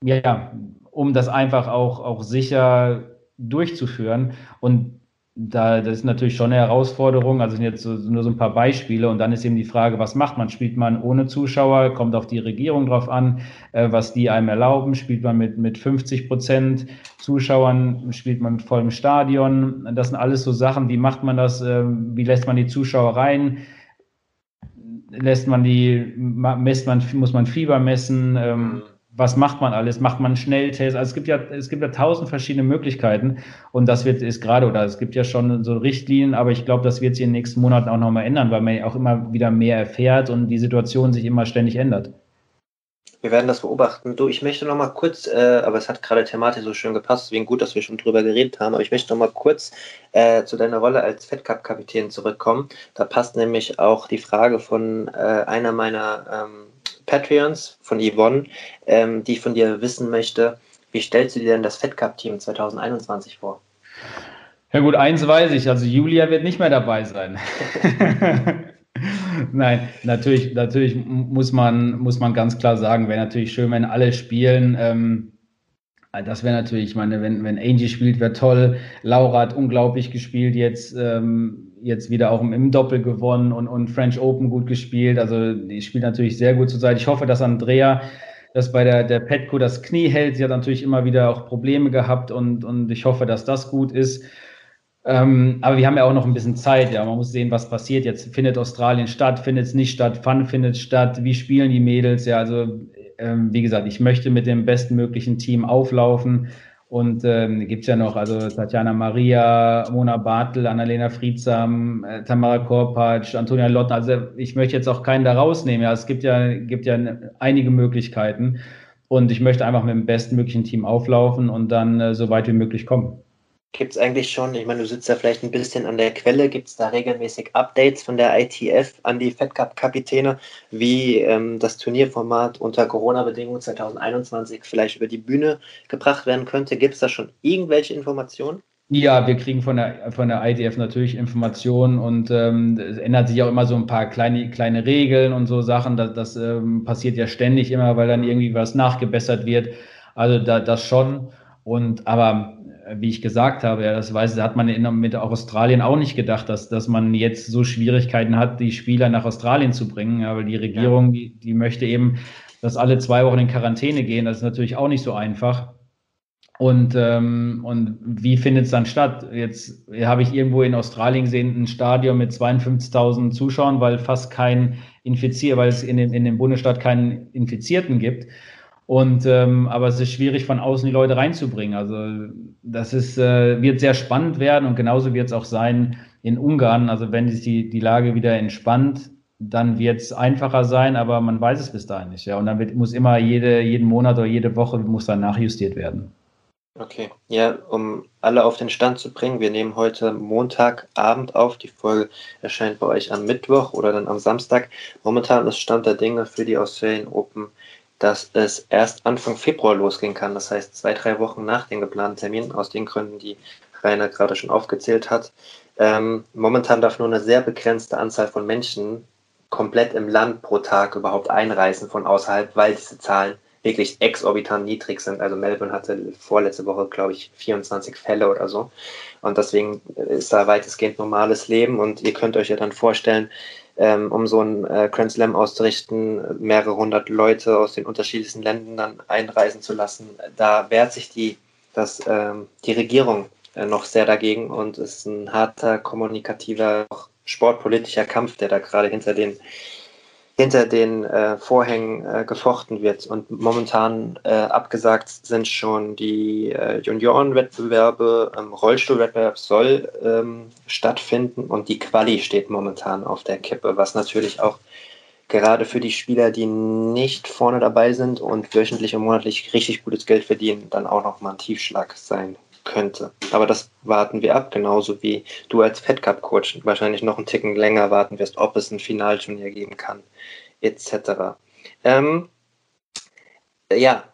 S2: ja, um das einfach auch, auch sicher durchzuführen. Und da, das ist natürlich schon eine Herausforderung. Also sind jetzt so, nur so ein paar Beispiele. Und dann ist eben die Frage, was macht man? Spielt man ohne Zuschauer? Kommt auf die Regierung drauf an, äh, was die einem erlauben? Spielt man mit, mit 50 Prozent Zuschauern? Spielt man mit vollem Stadion? Das sind alles so Sachen. Wie macht man das? Äh, wie lässt man die Zuschauer rein? Lässt man die, messt man, muss man Fieber messen? Ähm, mhm was macht man alles? Macht man Schnelltests? Also es gibt ja, es gibt ja tausend verschiedene Möglichkeiten und das wird ist gerade oder es gibt ja schon so Richtlinien, aber ich glaube, das wird sich in den nächsten Monaten auch nochmal ändern, weil man ja auch immer wieder mehr erfährt und die Situation sich immer ständig ändert.
S1: Wir werden das beobachten. Du, ich möchte noch mal kurz, äh, aber es hat gerade thematisch so schön gepasst, deswegen gut, dass wir schon drüber geredet haben, aber ich möchte noch mal kurz äh, zu deiner Rolle als Fed Cup Kapitän zurückkommen. Da passt nämlich auch die Frage von äh, einer meiner ähm, Patreons von Yvonne, ähm, die ich von dir wissen möchte. Wie stellst du dir denn das Fed Cup Team 2021 vor?
S2: Ja gut, eins weiß ich, also Julia wird nicht mehr dabei sein. *laughs* Nein, natürlich, natürlich muss man, muss man ganz klar sagen, wäre natürlich schön, wenn alle spielen. Ähm, das wäre natürlich, ich meine, wenn, wenn Angie spielt, wäre toll. Laura hat unglaublich gespielt jetzt. Ähm, jetzt wieder auch im Doppel gewonnen und, und French Open gut gespielt. Also die spielt natürlich sehr gut zur Seite. Ich hoffe, dass Andrea das bei der, der Petco das Knie hält. Sie hat natürlich immer wieder auch Probleme gehabt und, und ich hoffe, dass das gut ist. Ähm, aber wir haben ja auch noch ein bisschen Zeit, ja. Man muss sehen, was passiert. Jetzt findet Australien statt, findet es nicht statt, Fun findet statt, wie spielen die Mädels, ja. Also ähm, wie gesagt, ich möchte mit dem bestmöglichen Team auflaufen. Und ähm, gibt ja noch, also Tatjana Maria, Mona Bartel, Annalena Friedsam, äh, Tamara Korpatsch, Antonia Lotten. Also ich möchte jetzt auch keinen da rausnehmen. Ja, es gibt ja, gibt ja einige Möglichkeiten. Und ich möchte einfach mit dem bestmöglichen Team auflaufen und dann äh, so weit wie möglich kommen.
S1: Gibt es eigentlich schon, ich meine, du sitzt ja vielleicht ein bisschen an der Quelle, gibt es da regelmäßig Updates von der ITF an die Fed Cup-Kapitäne, wie ähm, das Turnierformat unter Corona-Bedingungen 2021 vielleicht über die Bühne gebracht werden könnte? Gibt es da schon irgendwelche Informationen?
S2: Ja, wir kriegen von der, von der ITF natürlich Informationen und ähm, es ändert sich auch immer so ein paar kleine, kleine Regeln und so Sachen. Das, das ähm, passiert ja ständig immer, weil dann irgendwie was nachgebessert wird. Also da, das schon. Und aber wie ich gesagt habe, ja, das weiß, hat man in, mit Australien auch nicht gedacht, dass, dass man jetzt so Schwierigkeiten hat, die Spieler nach Australien zu bringen. Weil die Regierung, ja. die, die möchte eben, dass alle zwei Wochen in Quarantäne gehen. Das ist natürlich auch nicht so einfach. Und, ähm, und wie findet es dann statt? Jetzt habe ich irgendwo in Australien gesehen, ein Stadion mit 52.000 Zuschauern, weil fast kein Infizier, weil es in dem, in dem Bundesstaat keinen Infizierten gibt. Und ähm, aber es ist schwierig, von außen die Leute reinzubringen. Also das ist, äh, wird sehr spannend werden und genauso wird es auch sein in Ungarn. Also wenn sich die, die Lage wieder entspannt, dann wird es einfacher sein, aber man weiß es bis dahin nicht. Ja. Und dann wird, muss immer jede, jeden Monat oder jede Woche muss dann nachjustiert werden.
S1: Okay, ja, um alle auf den Stand zu bringen, wir nehmen heute Montagabend auf. Die Folge erscheint bei euch am Mittwoch oder dann am Samstag. Momentan ist Stand der Dinge für die Australian Open dass es erst Anfang Februar losgehen kann. Das heißt, zwei, drei Wochen nach dem geplanten Termin, aus den Gründen, die Rainer gerade schon aufgezählt hat. Ähm, momentan darf nur eine sehr begrenzte Anzahl von Menschen komplett im Land pro Tag überhaupt einreisen von außerhalb, weil diese Zahlen wirklich exorbitant niedrig sind. Also Melbourne hatte vorletzte Woche, glaube ich, 24 Fälle oder so. Und deswegen ist da weitestgehend normales Leben. Und ihr könnt euch ja dann vorstellen, ähm, um so einen äh, Grand Slam auszurichten, mehrere hundert Leute aus den unterschiedlichsten Ländern dann einreisen zu lassen. Da wehrt sich die, das, ähm, die Regierung äh, noch sehr dagegen und es ist ein harter kommunikativer, auch sportpolitischer Kampf, der da gerade hinter den hinter den äh, Vorhängen äh, gefochten wird. Und momentan äh, abgesagt sind schon die äh, Juniorenwettbewerbe, ähm, Rollstuhlwettbewerb soll ähm, stattfinden und die Quali steht momentan auf der Kippe, was natürlich auch gerade für die Spieler, die nicht vorne dabei sind und wöchentlich und monatlich richtig gutes Geld verdienen, dann auch nochmal ein Tiefschlag sein könnte. Aber das warten wir ab, genauso wie du als Fed Cup Coach wahrscheinlich noch einen Ticken länger warten wirst, ob es ein Finalturnier geben kann, etc. Ähm, ja,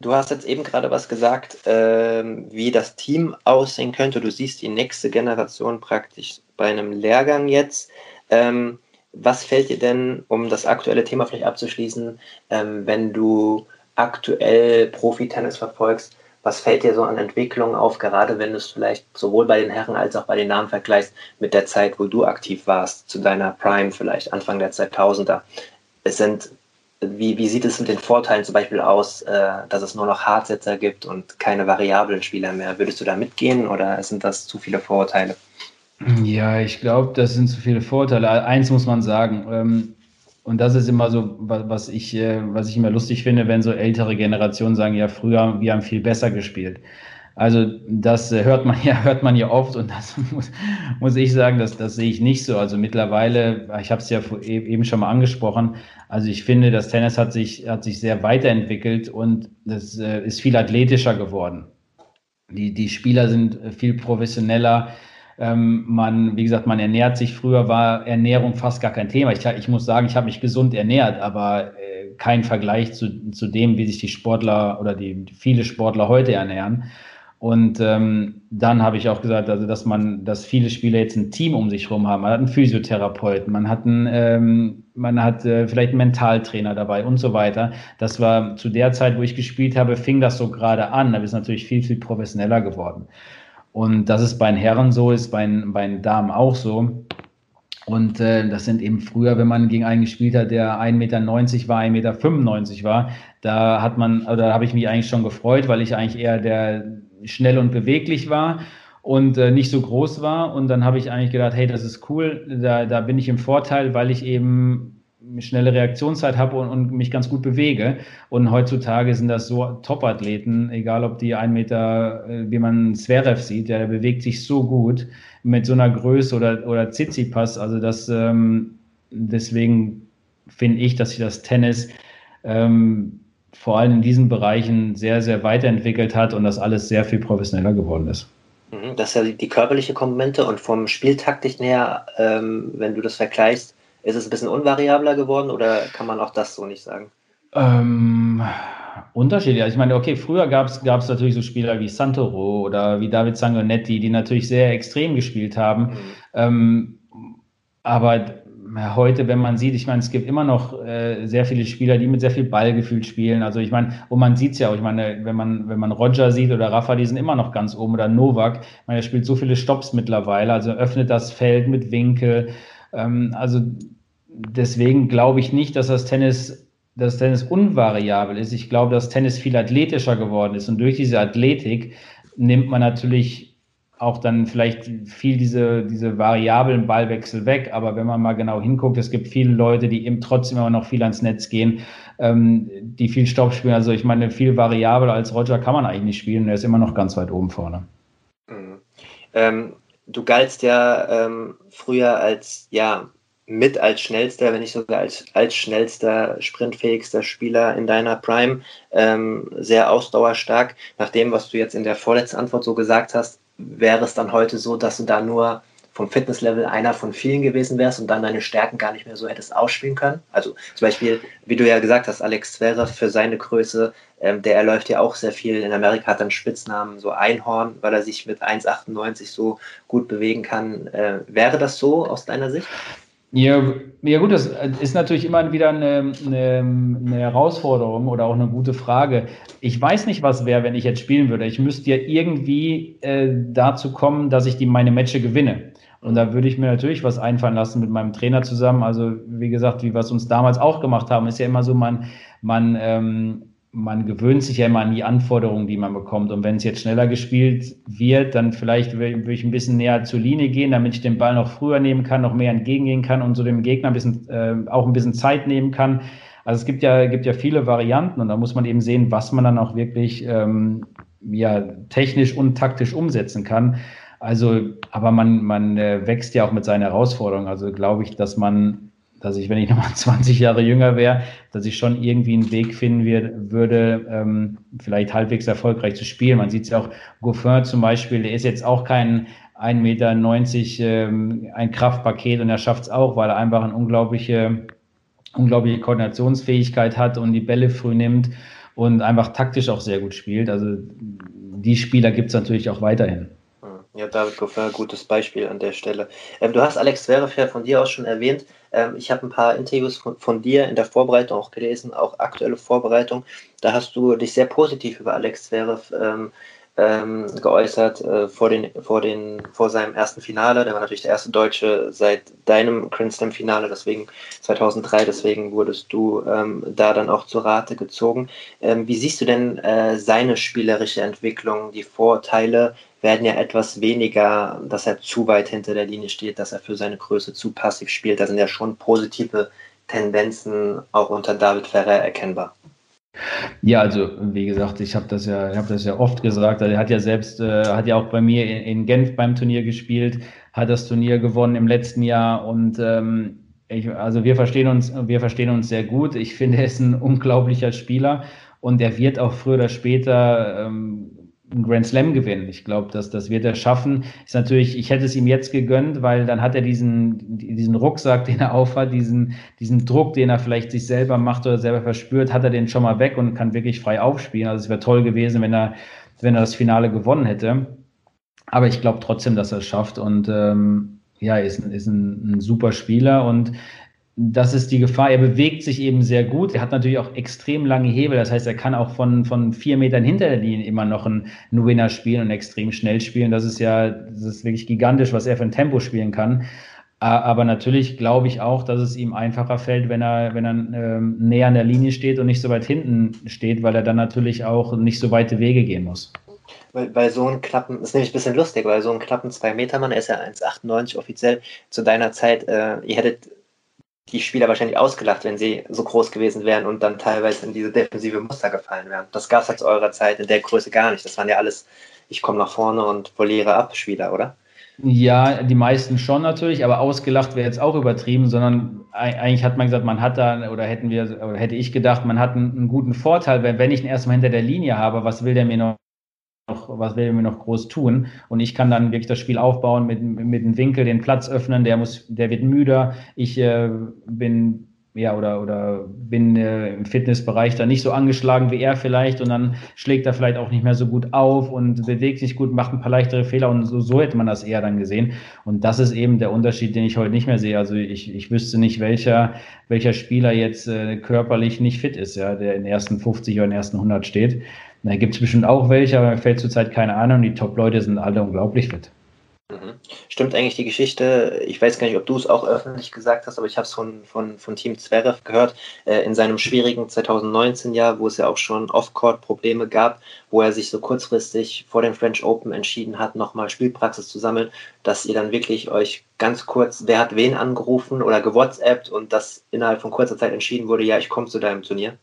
S1: du hast jetzt eben gerade was gesagt, ähm, wie das Team aussehen könnte. Du siehst die nächste Generation praktisch bei einem Lehrgang jetzt. Ähm, was fällt dir denn, um das aktuelle Thema vielleicht abzuschließen, ähm, wenn du aktuell Profi-Tennis verfolgst, was fällt dir so an Entwicklungen auf, gerade wenn du es vielleicht sowohl bei den Herren als auch bei den Damen vergleichst mit der Zeit, wo du aktiv warst, zu deiner Prime vielleicht Anfang der 2000er? Es sind, wie, wie sieht es mit den Vorteilen zum Beispiel aus, äh, dass es nur noch Hardsitzer gibt und keine variablen Spieler mehr? Würdest du da mitgehen oder sind das zu viele Vorurteile?
S2: Ja, ich glaube, das sind zu viele Vorteile. Eins muss man sagen. Ähm, und das ist immer so, was ich, äh, was ich immer lustig finde, wenn so ältere Generationen sagen, ja, früher, wir haben viel besser gespielt. Also das äh, hört man *laughs* ja, hört man ja oft und das *laughs* muss, muss ich sagen, das, das sehe ich nicht so. Also mittlerweile, ich habe es ja e-, eben schon mal angesprochen, also ich finde, das Tennis hat sich, hat sich sehr weiterentwickelt und das äh, ist viel athletischer geworden. Die, die Spieler sind viel professioneller, ähm, man, wie gesagt, man ernährt sich. Früher war Ernährung fast gar kein Thema. Ich, ich muss sagen, ich habe mich gesund ernährt, aber äh, kein Vergleich zu, zu dem, wie sich die Sportler oder die viele Sportler heute ernähren. Und ähm, dann habe ich auch gesagt, also dass man, dass viele Spieler jetzt ein Team um sich herum haben. Man hat einen Physiotherapeuten, man hat einen, ähm, man hat äh, vielleicht einen Mentaltrainer dabei und so weiter. Das war zu der Zeit, wo ich gespielt habe, fing das so gerade an. Da ist natürlich viel, viel professioneller geworden. Und das ist bei den Herren so, ist bei, bei den Damen auch so. Und äh, das sind eben früher, wenn man gegen einen gespielt hat, der 1,90 Meter war, 1,95 Meter war, da hat man, oder habe ich mich eigentlich schon gefreut, weil ich eigentlich eher der schnell und beweglich war und äh, nicht so groß war. Und dann habe ich eigentlich gedacht, hey, das ist cool, da, da bin ich im Vorteil, weil ich eben schnelle Reaktionszeit habe und, und, mich ganz gut bewege. Und heutzutage sind das so Top-Athleten, egal ob die ein Meter, äh, wie man Zverev sieht, der, bewegt sich so gut mit so einer Größe oder, oder Tsitsipas. Also das, ähm, deswegen finde ich, dass sich das Tennis ähm, vor allem in diesen Bereichen sehr, sehr weiterentwickelt hat und das alles sehr viel professioneller geworden ist.
S1: Mhm, das ist ja die körperliche Komponente und vom Spieltaktik her, ähm, wenn du das vergleichst, ist es ein bisschen unvariabler geworden oder kann man auch das so nicht sagen?
S2: Ähm, unterschiedlich. Also ich meine, okay, früher gab es natürlich so Spieler wie Santoro oder wie David Sangonetti, die natürlich sehr extrem gespielt haben. Mhm. Ähm, aber heute, wenn man sieht, ich meine, es gibt immer noch äh, sehr viele Spieler, die mit sehr viel Ballgefühl spielen. Also ich meine, und man sieht es ja auch, ich meine, wenn man, wenn man Roger sieht oder Rafa, die sind immer noch ganz oben oder Novak, ich meine, er spielt so viele Stops mittlerweile, also öffnet das Feld mit Winkel. Ähm, also deswegen glaube ich nicht, dass das Tennis dass Tennis unvariabel ist. Ich glaube, dass Tennis viel athletischer geworden ist. Und durch diese Athletik nimmt man natürlich auch dann vielleicht viel diese, diese variablen Ballwechsel weg. Aber wenn man mal genau hinguckt, es gibt viele Leute, die eben trotzdem immer noch viel ans Netz gehen, ähm, die viel Stopp spielen. Also ich meine, viel variabler als Roger kann man eigentlich nicht spielen. Er ist immer noch ganz weit oben vorne.
S1: Mhm. Ähm, du galtst ja ähm, früher als ja mit als schnellster, wenn nicht sogar als, als schnellster, sprintfähigster Spieler in deiner Prime, ähm, sehr ausdauerstark. Nach dem, was du jetzt in der vorletzten Antwort so gesagt hast, wäre es dann heute so, dass du da nur vom Fitnesslevel einer von vielen gewesen wärst und dann deine Stärken gar nicht mehr so hättest ausspielen können. Also zum Beispiel, wie du ja gesagt hast, Alex Zverev für seine Größe, ähm, der erläuft ja auch sehr viel. In Amerika hat er einen Spitznamen, so Einhorn, weil er sich mit 1,98 so gut bewegen kann. Äh, wäre das so aus deiner Sicht?
S2: Ja, ja gut, das ist natürlich immer wieder eine, eine, eine, Herausforderung oder auch eine gute Frage. Ich weiß nicht, was wäre, wenn ich jetzt spielen würde. Ich müsste ja irgendwie äh, dazu kommen, dass ich die meine Matches gewinne. Und da würde ich mir natürlich was einfallen lassen mit meinem Trainer zusammen. Also wie gesagt, wie wir es uns damals auch gemacht haben, ist ja immer so, man, man ähm, man gewöhnt sich ja immer an die Anforderungen, die man bekommt. Und wenn es jetzt schneller gespielt wird, dann vielleicht würde ich ein bisschen näher zur Linie gehen, damit ich den Ball noch früher nehmen kann, noch mehr entgegengehen kann und so dem Gegner ein bisschen, äh, auch ein bisschen Zeit nehmen kann. Also es gibt ja, gibt ja viele Varianten und da muss man eben sehen, was man dann auch wirklich ähm, ja, technisch und taktisch umsetzen kann. Also, aber man, man äh, wächst ja auch mit seinen Herausforderungen. Also glaube ich, dass man dass ich, wenn ich *laughs* nochmal 20 Jahre jünger wäre, dass ich schon irgendwie einen Weg finden wird, würde, ähm, vielleicht halbwegs erfolgreich zu spielen. Man sieht es ja auch, Goffin zum Beispiel, der ist jetzt auch kein 1,90 Meter ähm, ein Kraftpaket und er schafft es auch, weil er einfach eine unglaubliche, unglaubliche Koordinationsfähigkeit hat und die Bälle früh nimmt und einfach taktisch auch sehr gut spielt. Also die Spieler gibt es natürlich auch weiterhin.
S1: Ja, David Goffin, gutes Beispiel an der Stelle. Ähm, du hast Alex Zverev ja von dir aus schon erwähnt. Ähm, ich habe ein paar Interviews von, von, dir in der Vorbereitung auch gelesen, auch aktuelle Vorbereitung. Da hast du dich sehr positiv über Alex Zverev ähm, ähm, geäußert äh, vor, den, vor, den, vor seinem ersten Finale. Der war natürlich der erste Deutsche seit deinem Grand Slam Finale, deswegen 2003, deswegen wurdest du ähm, da dann auch zur Rate gezogen. Ähm, wie siehst du denn äh, seine spielerische Entwicklung, die Vorteile, werden ja etwas weniger, dass er zu weit hinter der Linie steht, dass er für seine Größe zu passiv spielt. Da sind ja schon positive Tendenzen auch unter David Ferrer erkennbar.
S2: Ja, also wie gesagt, ich habe das ja, ich habe das ja oft gesagt. Er hat ja selbst, äh, hat ja auch bei mir in, in, Genf beim Turnier gespielt, hat das Turnier gewonnen im letzten Jahr und ähm, ich, also wir verstehen uns, wir verstehen uns sehr gut. Ich finde, er ist ein *laughs* unglaublicher Spieler und er wird auch früher oder später ähm, einen Grand Slam gewinnen. Ich glaube, dass das wird er schaffen. Ist natürlich, ich hätte es ihm jetzt gegönnt, weil dann hat er diesen, diesen Rucksack, *laughs* den er aufhat, diesen, diesen Druck, den er vielleicht sich selber macht oder selber verspürt, hat er den schon mal weg und kann wirklich frei aufspielen. Also es wäre toll gewesen, wenn er, wenn er das Finale gewonnen hätte. Aber ich glaube trotzdem, dass er es schafft und ähm, ja, ist, ist ein, ein super Spieler und das ist die Gefahr. Er bewegt sich eben sehr gut. Er hat natürlich auch extrem lange Hebel. Das heißt, er kann auch von, von vier Metern hinter der Linie immer noch einen Winner spielen und extrem schnell spielen. Das ist ja, das ist wirklich gigantisch, was er für ein Tempo spielen kann. Aber natürlich glaube ich auch, dass es ihm einfacher fällt, wenn er, wenn er ähm, näher an der Linie steht und nicht so weit hinten steht, weil er dann natürlich auch nicht so weite Wege gehen muss.
S1: Weil, weil so ein Klappen, das ist nämlich ein bisschen lustig, weil so ein Klappen 2 Meter Mann, er ist ja 1,98 offiziell zu deiner Zeit, äh, ihr hättet die Spieler wahrscheinlich ausgelacht, wenn sie so groß gewesen wären und dann teilweise in diese defensive Muster gefallen wären. Das gab es halt zu eurer Zeit in der Größe gar nicht. Das waren ja alles, ich komme nach vorne und poliere ab Spieler, oder?
S2: Ja, die meisten schon natürlich, aber ausgelacht wäre jetzt auch übertrieben, sondern eigentlich hat man gesagt, man hat da, oder hätten wir, oder hätte ich gedacht, man hat einen, einen guten Vorteil, weil wenn ich ihn erstmal hinter der Linie habe, was will der mir noch noch, was er mir noch groß tun? Und ich kann dann wirklich das Spiel aufbauen mit, mit dem Winkel, den Platz öffnen, der muss, der wird müder. Ich äh, bin ja, oder, oder bin äh, im Fitnessbereich da nicht so angeschlagen wie er vielleicht und dann schlägt er vielleicht auch nicht mehr so gut auf und bewegt sich gut, macht ein paar leichtere Fehler und so, so hätte man das eher dann gesehen. Und das ist eben der Unterschied, den ich heute nicht mehr sehe. Also ich, ich wüsste nicht, welcher, welcher Spieler jetzt äh, körperlich nicht fit ist, ja, der in den ersten 50 oder in den ersten 100 steht. Da gibt es bestimmt auch welche, aber mir fällt zurzeit keine Ahnung. Die Top-Leute sind alle unglaublich fit.
S1: Mhm. Stimmt eigentlich die Geschichte, ich weiß gar nicht, ob du es auch öffentlich gesagt hast, aber ich habe es von, von, von Team Zverev gehört, äh, in seinem schwierigen 2019-Jahr, wo es ja auch schon Off-Court-Probleme gab, wo er sich so kurzfristig vor dem French Open entschieden hat, nochmal Spielpraxis zu sammeln, dass ihr dann wirklich euch ganz kurz, wer hat wen angerufen oder gewhatsappt und das innerhalb von kurzer Zeit entschieden wurde, ja, ich komme zu deinem Turnier.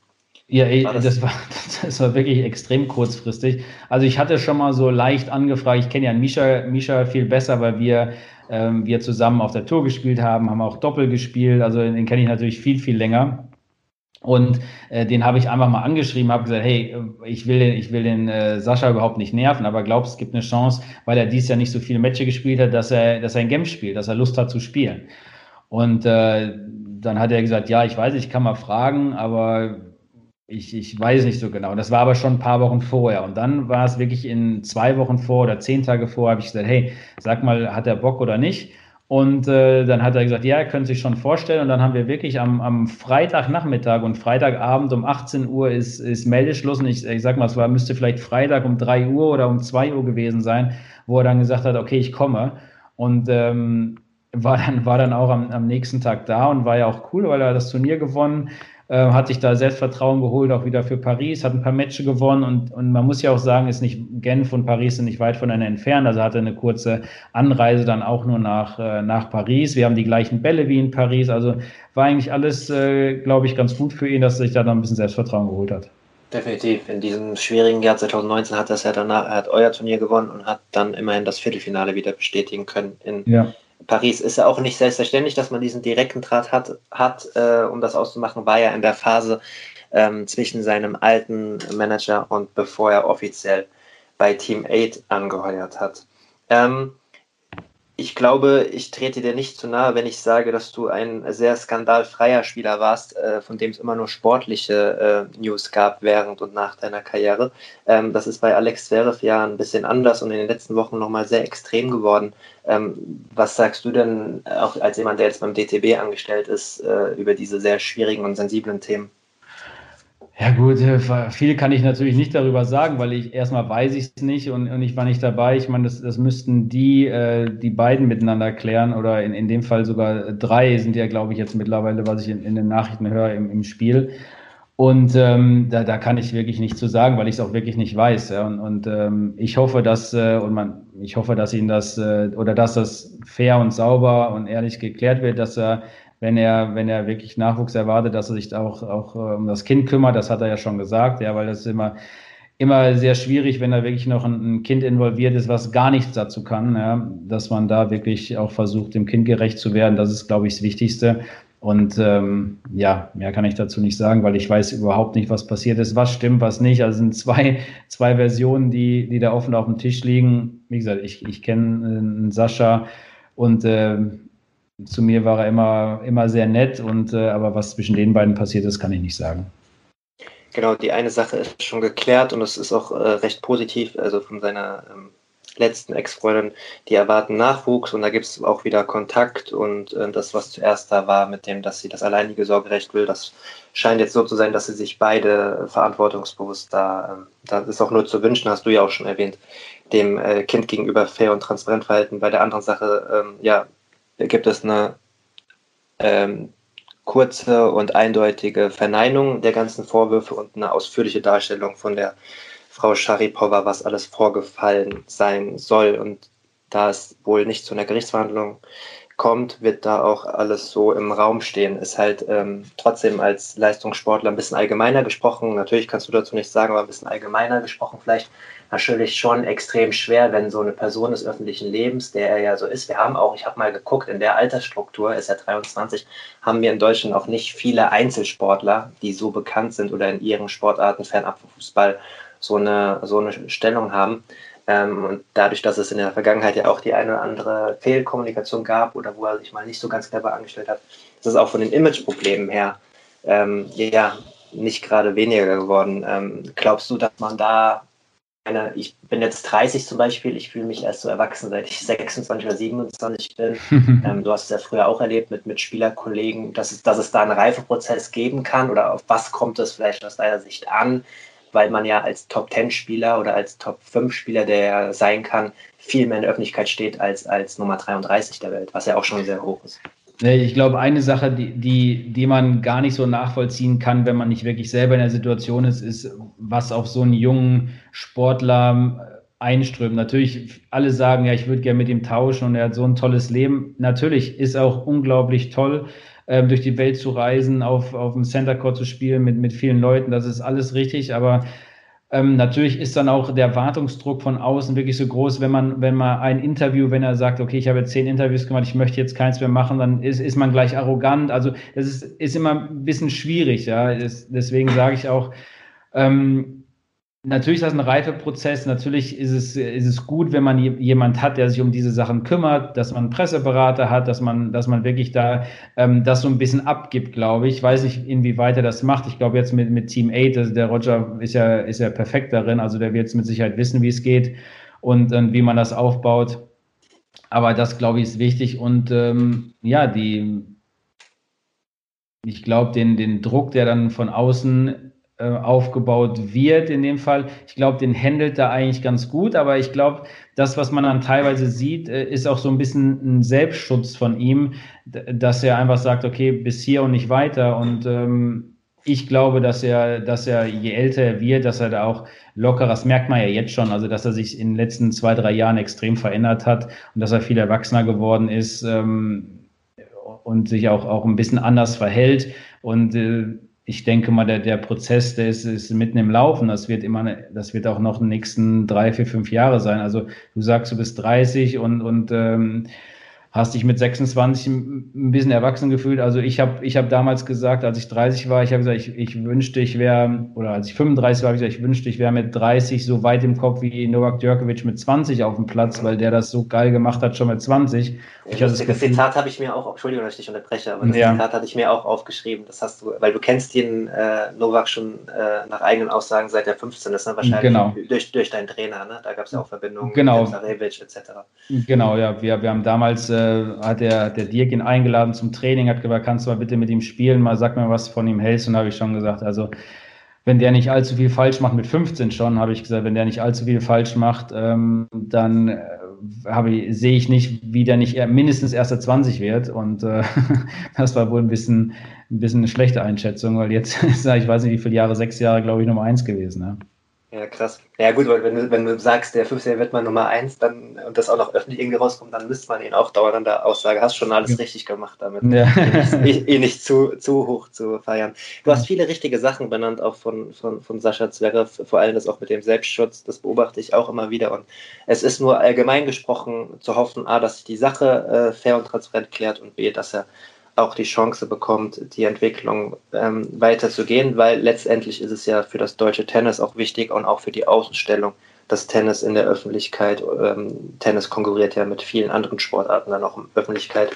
S2: Ja, war das? das? war, *laughs* das war wirklich extrem kurzfristig. Also ich hatte schon mal so leicht angefragt, ich kenne ja Misha, Misha viel besser, weil wir, ähm, wir zusammen auf der Tour gespielt haben, haben auch Doppel gespielt, also den kenne ich natürlich viel, viel länger. Und äh, den habe ich einfach mal angeschrieben, habe gesagt, hey, ich will den, ich will den äh, Sascha überhaupt nicht nerven, aber glaubst, es gibt eine Chance, weil er dies Jahr nicht so viele Matches gespielt hat, dass er, dass er ein Game spielt, dass er Lust hat zu spielen. Und äh, dann hat er gesagt, ja, ich weiß, ich kann mal fragen, aber ich, ich weiß nicht so genau. Das war aber schon ein paar Wochen vorher. Und dann war es wirklich in zwei Wochen vor oder zehn Tage vor, habe ich gesagt, hey, sag mal, hat er Bock oder nicht? Und äh, dann hat er gesagt, ja, er könnte sich schon vorstellen. Und dann haben wir wirklich am, am Freitagnachmittag und Freitagabend um 18 Uhr ist, ist Meldeschluss. Und ich, ich sag mal, es war, müsste vielleicht Freitag um 3 Uhr oder um 2 Uhr gewesen sein, wo er dann gesagt hat, okay, ich komme. Und ähm, war dann, war dann auch am, am nächsten Tag da und war ja auch cool, weil er das Turnier gewonnen äh, hat sich da Selbstvertrauen geholt, auch wieder für Paris, hat ein paar Matches gewonnen und, und man muss ja auch sagen, ist nicht Genf und Paris sind nicht weit voneinander entfernt, also hatte eine kurze Anreise dann auch nur nach, äh, nach Paris. Wir haben die gleichen Bälle wie in Paris, also war eigentlich alles, äh, glaube ich, ganz gut für ihn, dass er sich da dann ein bisschen Selbstvertrauen geholt hat.
S1: Definitiv. In diesem schwierigen Jahr 2019 hat er ja danach, er hat euer Turnier gewonnen und hat dann immerhin das Viertelfinale wieder bestätigen können in ja. Paris ist ja auch nicht selbstverständlich, dass man diesen direkten Draht hat, hat äh, um das auszumachen, war ja in der Phase ähm, zwischen seinem alten Manager und bevor er offiziell bei Team 8 angeheuert hat. Ähm, ich glaube, ich trete dir nicht zu nahe, wenn ich sage, dass du ein sehr skandalfreier Spieler warst, äh, von dem es immer nur sportliche äh, News gab während und nach deiner Karriere. Ähm, das ist bei Alex Zverev ja ein bisschen anders und in den letzten Wochen nochmal sehr extrem geworden. Ähm, was sagst du denn, auch als jemand, der jetzt beim DTB angestellt ist, äh, über diese sehr schwierigen und sensiblen Themen?
S2: Ja gut, äh, viel kann ich natürlich nicht darüber sagen, weil ich erstmal weiß ich es nicht und, und ich war nicht dabei. Ich meine, das, das müssten die, äh, die beiden miteinander klären oder in, in dem Fall sogar drei sind ja, glaube ich, jetzt mittlerweile, was ich in, in den Nachrichten höre, im, im Spiel. Und ähm, da, da kann ich wirklich nichts zu sagen, weil ich es auch wirklich nicht weiß. Ja. Und, und ähm, ich hoffe, dass äh, und man, ich hoffe, dass ihnen das äh, oder dass das fair und sauber und ehrlich geklärt wird, dass er wenn er, wenn er wirklich Nachwuchs erwartet, dass er sich auch, auch äh, um das Kind kümmert. Das hat er ja schon gesagt, ja, weil das ist immer, immer sehr schwierig, wenn da wirklich noch ein, Kind involviert ist, was gar nichts dazu kann, ja, dass man da wirklich auch versucht, dem Kind gerecht zu werden. Das ist, glaube ich, das Wichtigste. Und ähm, ja, mehr kann ich dazu nicht sagen, weil ich weiß überhaupt nicht, was passiert ist, was stimmt, was nicht. Also sind zwei, zwei Versionen, die, die da offen auf dem Tisch liegen. Wie gesagt, ich, ich kenne äh, Sascha und äh, zu mir war er immer, immer sehr nett und äh, aber was zwischen den beiden passiert ist, kann ich nicht sagen.
S1: Genau, die eine Sache ist schon geklärt und es ist auch äh, recht positiv, also von seiner ähm, letzten Ex-Freundin, die erwarten Nachwuchs und da gibt es auch wieder Kontakt und äh, das, was zuerst da war, mit dem, dass sie das alleinige Sorgerecht will, das scheint jetzt so zu sein, dass sie sich beide verantwortungsbewusst da, ähm, da ist auch nur zu wünschen, hast du ja auch schon erwähnt, dem äh, Kind gegenüber fair und transparent verhalten. Bei der anderen Sache, ähm, ja, gibt es eine ähm, kurze und eindeutige Verneinung der ganzen Vorwürfe und eine ausführliche Darstellung von der Frau Sharipova, was alles vorgefallen sein soll. Und da es wohl nicht zu einer Gerichtsverhandlung kommt, wird da auch alles so im Raum stehen. Ist halt ähm, trotzdem als Leistungssportler ein bisschen allgemeiner gesprochen. Natürlich kannst du dazu nichts sagen, aber ein bisschen allgemeiner gesprochen vielleicht natürlich schon extrem schwer, wenn so eine Person des öffentlichen Lebens, der er ja so ist. Wir haben auch, ich habe mal geguckt, in der Altersstruktur, ist er 23, haben wir in Deutschland auch nicht viele Einzelsportler, die so bekannt sind oder in ihren Sportarten fernab vom Fußball so eine, so eine Stellung haben. Ähm, und dadurch, dass es in der Vergangenheit ja auch die eine oder andere Fehlkommunikation gab oder wo er sich mal nicht so ganz clever angestellt hat, ist es auch von den Imageproblemen her ähm, ja nicht gerade weniger geworden. Ähm, glaubst du, dass man da eine, ich bin jetzt 30 zum Beispiel, ich fühle mich erst so erwachsen, seit ich 26 oder 27 bin. *laughs* ähm, du hast es ja früher auch erlebt mit, mit Spielerkollegen, dass es, dass es da einen Reifeprozess geben kann oder auf was kommt es vielleicht aus deiner Sicht an? Weil man ja als Top-10-Spieler oder als Top-5-Spieler, der ja sein kann, viel mehr in der Öffentlichkeit steht als als Nummer 33 der Welt, was ja auch schon sehr hoch ist.
S2: Ich glaube, eine Sache, die, die, die man gar nicht so nachvollziehen kann, wenn man nicht wirklich selber in der Situation ist, ist, was auf so einen jungen Sportler einströmt. Natürlich, alle sagen, ja, ich würde gerne mit ihm tauschen und er hat so ein tolles Leben. Natürlich ist auch unglaublich toll, ähm, durch die Welt zu reisen, auf, auf dem Center Court zu spielen mit, mit vielen Leuten. Das ist alles richtig, aber ähm, natürlich ist dann auch der Erwartungsdruck von außen wirklich so groß, wenn man, wenn man ein Interview, wenn er sagt, okay, ich habe zehn Interviews gemacht, ich möchte jetzt keins mehr machen, dann ist, ist man gleich arrogant. Also das ist, ist immer ein bisschen schwierig, ja. Das, deswegen sage ich auch, ähm, Natürlich ist das ein Reifeprozess. Natürlich ist es, ist es gut, wenn man jemand hat, der sich um diese Sachen kümmert, dass man einen Presseberater hat, dass man, dass man wirklich da ähm, das so ein bisschen abgibt, glaube ich. Ich weiß nicht, inwieweit er das macht. Ich glaube jetzt mit, mit Team 8, also der Roger ist ja, ist ja perfekt darin. Also der wird jetzt mit Sicherheit wissen, wie es geht und, und wie man das aufbaut. Aber das, glaube ich, ist wichtig. Und ähm, ja, die, ich glaube, den, den Druck, der dann von außen äh, aufgebaut wird in dem Fall. Ich glaube, den handelt er eigentlich ganz gut, aber ich glaube, das, was man dann teilweise sieht, äh, ist auch so ein bisschen ein Selbstschutz von ihm, dass er einfach sagt, okay, bis hier und nicht weiter. Und ähm, ich glaube, dass er, dass er, je älter er wird, dass er da auch lockerer, das merkt man ja jetzt schon, also dass er sich in den letzten zwei, drei Jahren extrem verändert hat und dass er viel erwachsener geworden ist ähm, und sich auch, auch ein bisschen anders verhält. Und äh, ich denke mal, der, der Prozess, der ist, ist mitten im Laufen. Das wird immer, das wird auch noch die nächsten drei, vier, fünf Jahre sein. Also du sagst, du bist 30 und, und ähm, hast dich mit 26 ein bisschen erwachsen gefühlt. Also ich habe ich hab damals gesagt, als ich 30 war, ich habe gesagt, ich, ich wünschte, ich wäre, oder als ich 35 war, habe ich gesagt, ich wünschte, ich wäre mit 30 so weit im Kopf wie Novak Djokovic mit 20 auf dem Platz, weil der das so geil gemacht hat, schon mit 20.
S1: Ich das, das Zitat habe ich mir auch, Entschuldigung, dass ich dich unterbreche, aber das ja. Zitat hatte ich mir auch aufgeschrieben. Das hast du, weil du kennst den äh, Novak schon äh, nach eigenen Aussagen seit der 15 ist, ne? wahrscheinlich genau. durch, durch deinen Trainer, ne? Da gab es ja auch Verbindungen
S2: genau.
S1: mit Zarevic etc.
S2: Genau, ja, wir, wir haben damals äh, hat der, der Dirk ihn eingeladen zum Training, hat gesagt, kannst du mal bitte mit ihm spielen, mal sag mir, was von ihm hältst. Und habe ich schon gesagt, also wenn der nicht allzu viel falsch macht, mit 15 schon, habe ich gesagt, wenn der nicht allzu viel falsch macht, ähm, dann äh, sehe ich nicht, wie der nicht mindestens erster 20 wird. Und äh, *laughs* das war wohl ein bisschen, ein bisschen eine schlechte Einschätzung, weil jetzt *laughs* ist er, ich weiß nicht, wie viele Jahre, sechs Jahre, glaube ich, Nummer eins gewesen. Ne?
S1: Ja, krass. Ja gut, weil wenn du, wenn du sagst, der 15 wird mal Nummer 1 dann, und das auch noch öffentlich irgendwie rauskommt, dann müsste man ihn auch dauernd der Aussage, hast schon alles ja. richtig gemacht damit, ja. *laughs* ihn, nicht, ihn nicht zu, zu hoch zu feiern. Du hast viele richtige Sachen benannt, auch von, von, von Sascha Zverev, vor allem das auch mit dem Selbstschutz, das beobachte ich auch immer wieder und es ist nur allgemein gesprochen zu hoffen, A, dass sich die Sache äh, fair und transparent klärt und B, dass er auch die Chance bekommt, die Entwicklung ähm, weiterzugehen, weil letztendlich ist es ja für das deutsche Tennis auch wichtig und auch für die Außenstellung, dass Tennis in der Öffentlichkeit, ähm, Tennis konkurriert ja mit vielen anderen Sportarten dann auch in der Öffentlichkeit,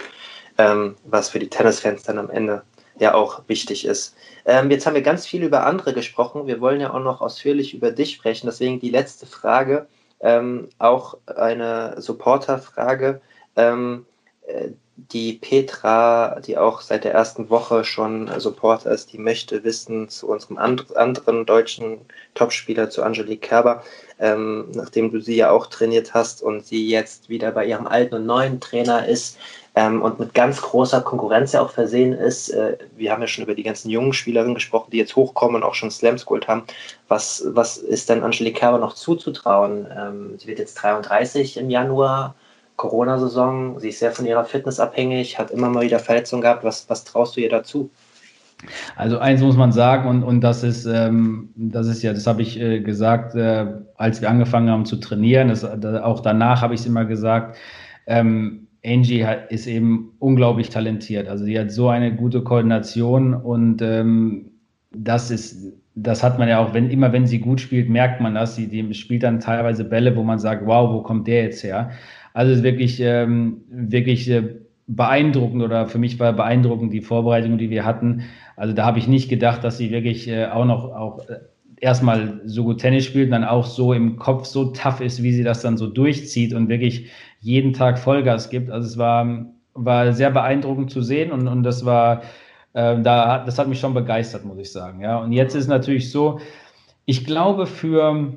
S1: ähm, was für die Tennisfans dann am Ende ja auch wichtig ist. Ähm, jetzt haben wir ganz viel über andere gesprochen. Wir wollen ja auch noch ausführlich über dich sprechen. Deswegen die letzte Frage, ähm, auch eine Supporterfrage. Ähm, äh, die Petra, die auch seit der ersten Woche schon Supporter ist, die möchte wissen zu unserem and anderen deutschen Topspieler, zu Angelique Kerber, ähm, nachdem du sie ja auch trainiert hast und sie jetzt wieder bei ihrem alten und neuen Trainer ist ähm, und mit ganz großer Konkurrenz ja auch versehen ist. Äh, wir haben ja schon über die ganzen jungen Spielerinnen gesprochen, die jetzt hochkommen und auch schon Slams geholt haben. Was, was ist denn Angelique Kerber noch zuzutrauen? Ähm, sie wird jetzt 33 im Januar Corona-Saison. Sie ist sehr von ihrer Fitness abhängig, hat immer mal wieder Verletzungen gehabt. Was, was traust du ihr dazu?
S2: Also eins muss man sagen, und, und das ist, ähm, das ist ja, das habe ich äh, gesagt, äh, als wir angefangen haben zu trainieren. Das, da, auch danach habe ich es immer gesagt. Ähm, Angie hat, ist eben unglaublich talentiert. Also sie hat so eine gute Koordination und ähm, das ist, das hat man ja auch, wenn immer wenn sie gut spielt, merkt man das. Sie die spielt dann teilweise Bälle, wo man sagt, wow, wo kommt der jetzt her? Also es ist wirklich, ähm, wirklich äh, beeindruckend oder für mich war beeindruckend die Vorbereitung, die wir hatten. Also da habe ich nicht gedacht, dass sie wirklich äh, auch noch auch äh, erstmal so gut Tennis spielt und dann auch so im Kopf so tough ist, wie sie das dann so durchzieht und wirklich jeden Tag Vollgas gibt. Also es war, war sehr beeindruckend zu sehen und, und das war, äh, da, das hat mich schon begeistert, muss ich sagen. Ja, und jetzt ist natürlich so, ich glaube für,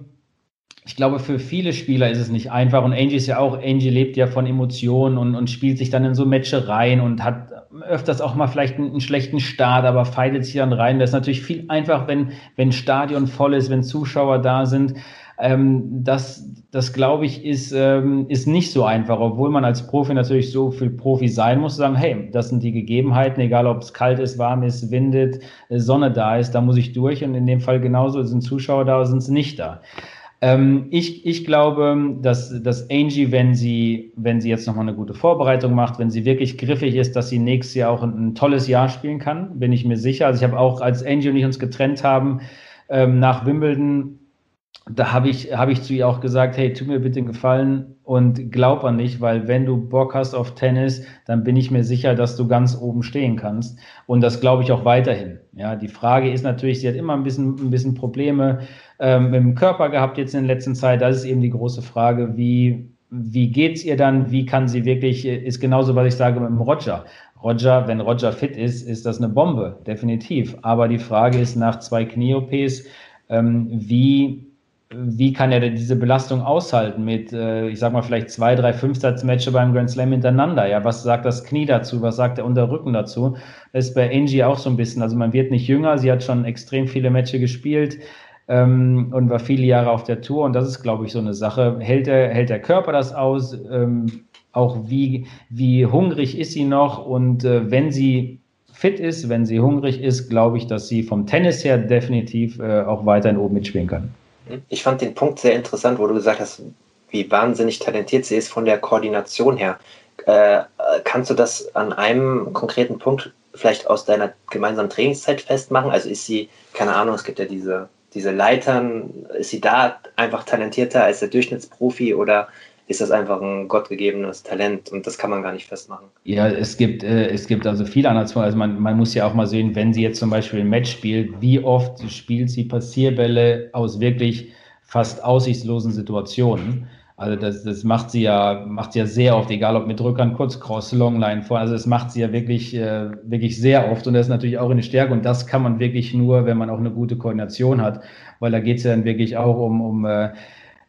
S2: ich glaube, für viele Spieler ist es nicht einfach. Und Angie ist ja auch, Angie lebt ja von Emotionen und, und spielt sich dann in so Matchereien und hat öfters auch mal vielleicht einen, einen, schlechten Start, aber feilt sich dann rein. Das ist natürlich viel einfach, wenn, wenn Stadion voll ist, wenn Zuschauer da sind. Ähm, das, das glaube ich, ist, ähm, ist nicht so einfach, obwohl man als Profi natürlich so viel Profi sein muss, sagen, hey, das sind die Gegebenheiten, egal ob es kalt ist, warm ist, windet, äh, Sonne da ist, da muss ich durch und in dem Fall genauso sind Zuschauer da, sind sie nicht da. Ähm, ich, ich glaube, dass, dass Angie, wenn sie, wenn sie jetzt nochmal eine gute Vorbereitung macht, wenn sie wirklich griffig ist, dass sie nächstes Jahr auch ein, ein tolles Jahr spielen kann, bin ich mir sicher. Also ich habe auch, als Angie und ich uns getrennt haben, ähm, nach Wimbledon, da habe ich, hab ich zu ihr auch gesagt, hey, tu mir bitte einen Gefallen und glaub an mich, weil wenn du Bock hast auf Tennis, dann bin ich mir sicher, dass du ganz oben stehen kannst. Und das glaube ich auch weiterhin. Ja, die Frage ist natürlich, sie hat immer ein bisschen, ein bisschen Probleme ähm, dem Körper gehabt jetzt in der letzten Zeit. Das ist eben die große Frage, wie, wie geht's ihr dann? Wie kann sie wirklich, ist genauso, was ich sage mit dem Roger. Roger, wenn Roger fit ist, ist das eine Bombe, definitiv. Aber die Frage ist nach zwei Knie-OPs, ähm, wie wie kann er denn diese Belastung aushalten mit, äh, ich sag mal, vielleicht zwei, drei Fünfsatz-Matches beim Grand Slam hintereinander? Ja, was sagt das Knie dazu? Was sagt der Unterrücken dazu? Das ist bei Angie auch so ein bisschen. Also man wird nicht jünger. Sie hat schon extrem viele Matches gespielt ähm, und war viele Jahre auf der Tour. Und das ist, glaube ich, so eine Sache. Hält der, hält der Körper das aus? Ähm, auch wie, wie hungrig ist sie noch? Und äh, wenn sie fit ist, wenn sie hungrig ist, glaube ich, dass sie vom Tennis her definitiv äh, auch weiterhin oben mitspielen kann.
S1: Ich fand den Punkt sehr interessant, wo du gesagt hast, wie wahnsinnig talentiert sie ist von der Koordination her. Äh, kannst du das an einem konkreten Punkt vielleicht aus deiner gemeinsamen Trainingszeit festmachen? Also ist sie, keine Ahnung, es gibt ja diese, diese Leitern, ist sie da einfach talentierter als der Durchschnittsprofi oder ist das einfach ein gottgegebenes Talent und das kann man gar nicht festmachen.
S2: Ja, es gibt, äh, es gibt also viele Anhaltspunkte. Also man, man muss ja auch mal sehen, wenn sie jetzt zum Beispiel ein Match spielt, wie oft spielt sie Passierbälle aus wirklich fast aussichtslosen Situationen. Also das, das macht sie ja, macht sie ja sehr oft, egal ob mit Rückern, Kurzcross, Longline vor. Also das macht sie ja wirklich, äh, wirklich sehr oft und das ist natürlich auch eine Stärke und das kann man wirklich nur, wenn man auch eine gute Koordination hat, weil da geht es ja dann wirklich auch um, um äh,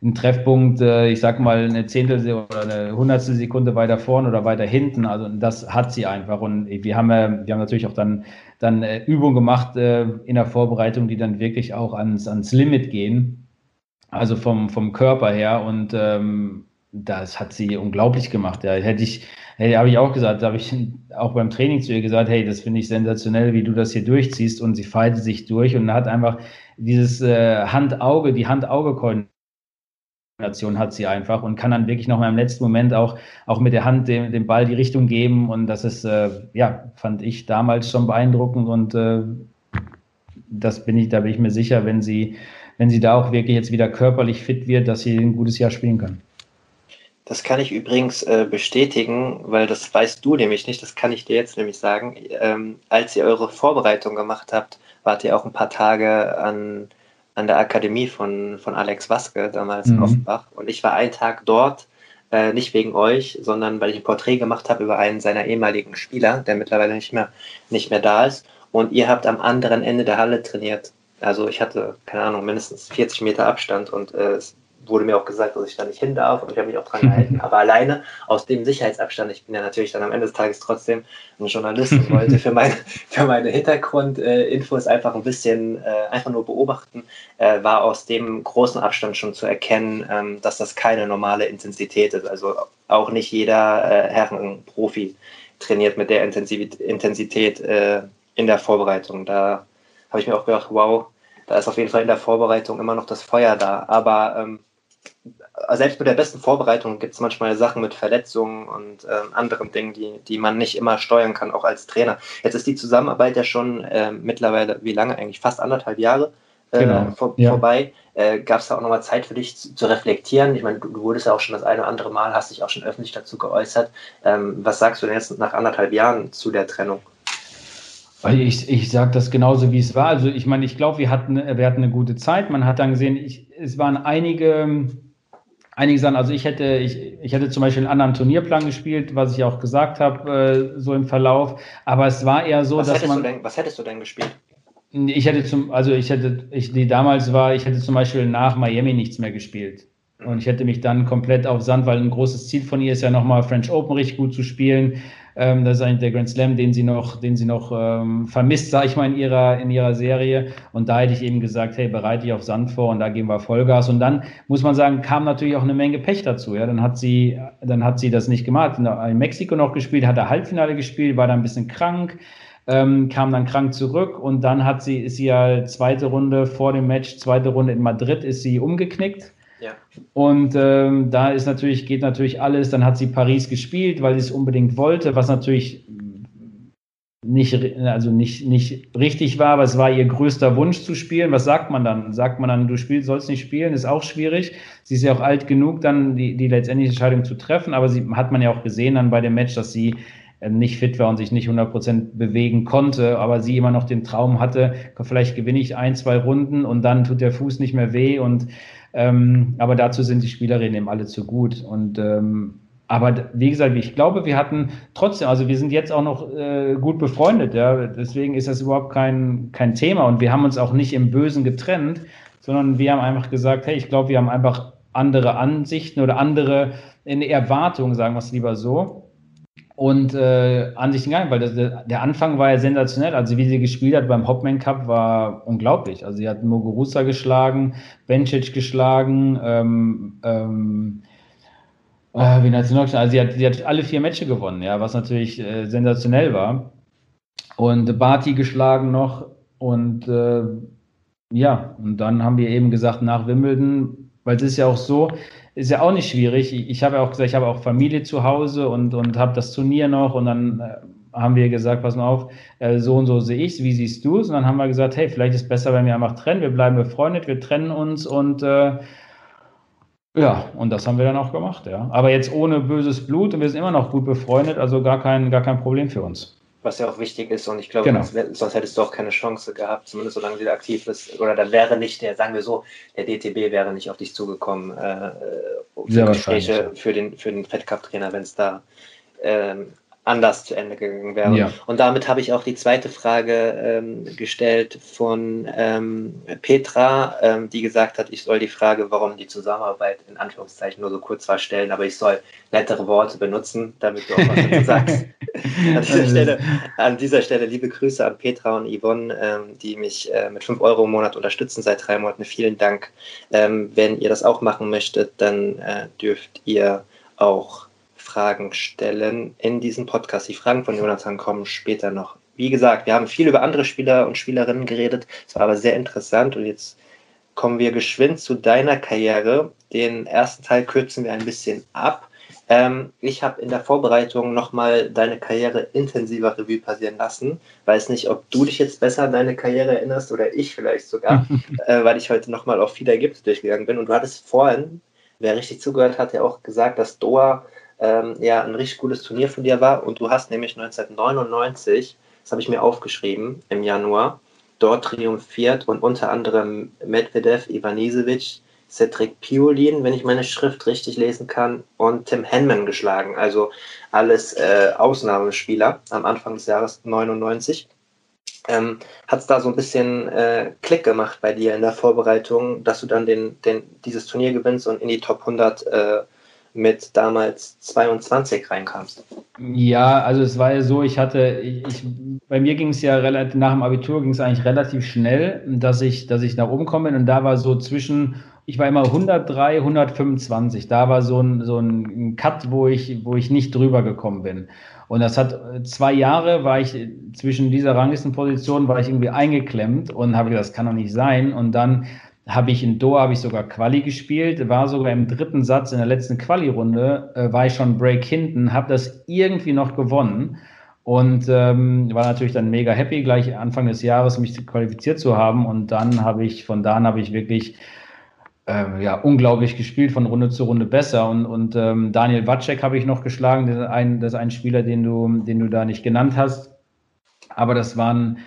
S2: ein Treffpunkt, äh, ich sag mal, eine Zehntel oder eine Hundertstel Sekunde weiter vorne oder weiter hinten. Also das hat sie einfach. Und wir haben, äh, wir haben natürlich auch dann, dann äh, Übungen gemacht in der Vorbereitung, die dann wirklich auch ans, ans Limit gehen. Also vom, vom Körper her. Und ähm, das hat sie unglaublich gemacht. Ja, hätte ich, hey, habe ich auch gesagt, habe ich auch beim Training zu ihr gesagt, hey, das finde ich sensationell, wie du das hier durchziehst. Und sie faltet sich durch und hat einfach dieses äh, Hand-Auge, die Hand-Auge-Koordination Koordination hat sie einfach und kann dann wirklich noch mal im letzten Moment auch, auch mit der Hand dem, dem Ball die Richtung geben. Und das ist, äh, ja, fand ich damals schon beeindruckend und äh, das bin ich, da bin ich mir sicher, wenn sie, wenn sie da auch wirklich jetzt wieder körperlich fit wird, dass sie ein gutes Jahr spielen kann.
S1: Das kann ich übrigens äh, bestätigen, weil das weißt du nämlich nicht, das kann ich dir jetzt nämlich sagen. Ähm, als ihr eure Vorbereitung gemacht habt, wart ihr auch ein paar Tage an an der Akademie von, von Alex Waske, damals mhm. Offenbach. Und ich war einen Tag dort, äh, nicht wegen euch, sondern weil ich ein Porträt gemacht habe über einen seiner ehemaligen Spieler, der mittlerweile nicht mehr, nicht mehr da ist. Und ihr habt am anderen Ende der Halle trainiert. Also ich hatte, keine Ahnung, mindestens 40 Meter Abstand und äh, wurde mir auch gesagt, dass ich da nicht hin darf und ich habe mich auch dran gehalten. *laughs* Aber alleine aus dem Sicherheitsabstand, ich bin ja natürlich dann am Ende des Tages trotzdem ein Journalist und wollte für meine, *laughs* für meine Hintergrundinfos einfach ein bisschen äh, einfach nur beobachten, äh, war aus dem großen Abstand schon zu erkennen, ähm, dass das keine normale Intensität ist. Also auch nicht jeder äh, Herrenprofi trainiert mit der Intensität in der Vorbereitung. Da habe ich mir auch gedacht, wow, da ist auf jeden Fall in der Vorbereitung immer noch das Feuer da. Aber ähm, selbst mit der besten Vorbereitung gibt es manchmal Sachen mit Verletzungen und ähm, anderen Dingen, die, die man nicht immer steuern kann, auch als Trainer. Jetzt ist die Zusammenarbeit ja schon äh, mittlerweile, wie lange eigentlich? Fast anderthalb Jahre äh, genau. vor, ja. vorbei. Äh, Gab es da auch nochmal Zeit für dich zu, zu reflektieren? Ich meine, du, du, wurdest ja auch schon das eine oder andere Mal, hast dich auch schon öffentlich dazu geäußert. Ähm, was sagst du denn jetzt nach anderthalb Jahren zu der Trennung?
S2: Ich, ich sage das genauso, wie es war. Also ich meine, ich glaube, wir hatten, wir hatten eine gute Zeit. Man hat dann gesehen, ich, es waren einige, einige Sachen. Also ich hätte, ich, ich hätte zum Beispiel einen anderen Turnierplan gespielt, was ich auch gesagt habe, äh, so im Verlauf. Aber es war eher so,
S1: was
S2: dass man.
S1: Denn, was hättest du denn gespielt?
S2: Ich hätte zum, also ich hätte, ich, die damals war, ich hätte zum Beispiel nach Miami nichts mehr gespielt. Und ich hätte mich dann komplett auf Sand, weil ein großes Ziel von ihr ist ja nochmal French Open richtig gut zu spielen. Ähm, das ist eigentlich der Grand Slam, den sie noch, den sie noch ähm, vermisst, sage ich mal, in ihrer, in ihrer Serie. Und da hätte ich eben gesagt, hey, bereite dich auf Sand vor und da geben wir Vollgas. Und dann muss man sagen, kam natürlich auch eine Menge Pech dazu. Ja, dann hat sie, dann hat sie das nicht gemacht. In Mexiko noch gespielt, hat er Halbfinale gespielt, war da ein bisschen krank. Ähm, kam dann krank zurück und dann hat sie, ist sie ja zweite Runde vor dem Match, zweite Runde in Madrid, ist sie umgeknickt ja. Und ähm, da ist natürlich, geht natürlich alles. Dann hat sie Paris gespielt, weil sie es unbedingt wollte, was natürlich nicht, also nicht, nicht richtig war, aber es war ihr größter Wunsch zu spielen. Was sagt man dann? Sagt man dann, du spielst, sollst nicht spielen, ist auch schwierig. Sie ist ja auch alt genug, dann die, die letztendliche Entscheidung zu treffen, aber sie hat man ja auch gesehen dann bei dem Match, dass sie äh, nicht fit war und sich nicht 100% bewegen konnte, aber sie immer noch den Traum hatte, vielleicht gewinne ich ein, zwei Runden und dann tut der Fuß nicht mehr weh und ähm, aber dazu sind die Spielerinnen eben alle zu gut. Und ähm, aber wie gesagt, ich glaube, wir hatten trotzdem, also wir sind jetzt auch noch äh, gut befreundet, ja. Deswegen ist das überhaupt kein, kein Thema. Und wir haben uns auch nicht im Bösen getrennt, sondern wir haben einfach gesagt, hey, ich glaube, wir haben einfach andere Ansichten oder andere eine Erwartung, sagen wir es lieber so und äh, Ansichten nicht, weil das, der Anfang war ja sensationell. Also wie sie gespielt hat beim Hopman Cup war unglaublich. Also sie hat Muguruza geschlagen, Bencic geschlagen, ähm, ähm, äh, geschlagen? Also sie hat, sie hat alle vier Matches gewonnen, ja, was natürlich äh, sensationell war. Und Barty geschlagen noch und äh, ja, und dann haben wir eben gesagt, nach Wimbledon, weil es ist ja auch so, ist ja auch nicht schwierig. Ich, ich habe ja auch gesagt, ich habe auch Familie zu Hause und, und habe das Turnier noch und dann äh, haben wir gesagt, pass mal auf, äh, so und so sehe ich es, wie siehst du es? Und dann haben wir gesagt, hey, vielleicht ist es besser, wenn wir einfach trennen, wir bleiben befreundet, wir trennen uns und äh, ja, und das haben wir dann auch gemacht, ja. Aber jetzt ohne böses Blut und wir sind immer noch gut befreundet, also gar kein, gar kein Problem für uns
S1: was ja auch wichtig ist. Und ich glaube, genau. sonst, sonst, hättest du auch keine Chance gehabt, zumindest solange sie aktiv ist. Oder dann wäre nicht der, sagen wir so, der DTB wäre nicht auf dich zugekommen äh, für Gespräche für den, für den Fed Cup Trainer, wenn es da ähm, anders zu Ende gegangen wäre. Ja. Und damit habe ich auch die zweite Frage ähm, gestellt von ähm, Petra, ähm, die gesagt hat, ich soll die Frage, warum die Zusammenarbeit in Anführungszeichen nur so kurz war, stellen, aber ich soll nettere Worte benutzen, damit du auch was dazu sagst. *laughs* an, dieser Stelle, an dieser Stelle liebe Grüße an Petra und Yvonne, ähm, die mich äh, mit 5 Euro im Monat unterstützen seit drei Monaten. Vielen Dank. Ähm, wenn ihr das auch machen möchtet, dann äh, dürft ihr auch Fragen stellen in diesem Podcast. Die Fragen von Jonathan kommen später noch. Wie gesagt, wir haben viel über andere Spieler und Spielerinnen geredet. Es war aber sehr interessant und jetzt kommen wir geschwind zu deiner Karriere. Den ersten Teil kürzen wir ein bisschen ab. Ähm, ich habe in der Vorbereitung nochmal deine Karriere intensiver Revue passieren lassen. Weiß nicht, ob du dich jetzt besser an deine Karriere erinnerst oder ich vielleicht sogar, *laughs* äh, weil ich heute nochmal auf viele Ergebnisse durchgegangen bin. Und du hattest vorhin, wer richtig zugehört hat, ja auch gesagt, dass Doha ähm, ja ein richtig gutes Turnier von dir war. Und du hast nämlich 1999, das habe ich mir aufgeschrieben, im Januar, dort triumphiert und unter anderem Medvedev, Ivanisevic, Cedric Piolin, wenn ich meine Schrift richtig lesen kann, und Tim Henman geschlagen. Also alles äh, Ausnahmespieler am Anfang des Jahres 99. Ähm, Hat es da so ein bisschen äh, Klick gemacht bei dir in der Vorbereitung, dass du dann den, den, dieses Turnier gewinnst und in die Top 100 äh, mit damals 22 reinkamst?
S2: Ja, also es war ja so, ich hatte, ich, bei mir ging es ja relativ, nach dem Abitur ging es eigentlich relativ schnell, dass ich, dass ich nach oben komme und da war so zwischen, ich war immer 103, 125, da war so ein, so ein Cut, wo ich, wo ich nicht drüber gekommen bin. Und das hat zwei Jahre war ich zwischen dieser Ranglistenposition war ich irgendwie eingeklemmt und habe gedacht, das kann doch nicht sein. Und dann habe ich in Doha habe ich sogar Quali gespielt, war sogar im dritten Satz in der letzten Quali-Runde, äh, war ich schon Break hinten, habe das irgendwie noch gewonnen und ähm, war natürlich dann mega happy, gleich Anfang des Jahres mich qualifiziert zu haben. Und dann habe ich, von da an habe ich wirklich äh, ja, unglaublich gespielt, von Runde zu Runde besser. Und, und ähm, Daniel Wacek habe ich noch geschlagen, das ist, ein, das ist ein Spieler, den du, den du da nicht genannt hast. Aber das waren,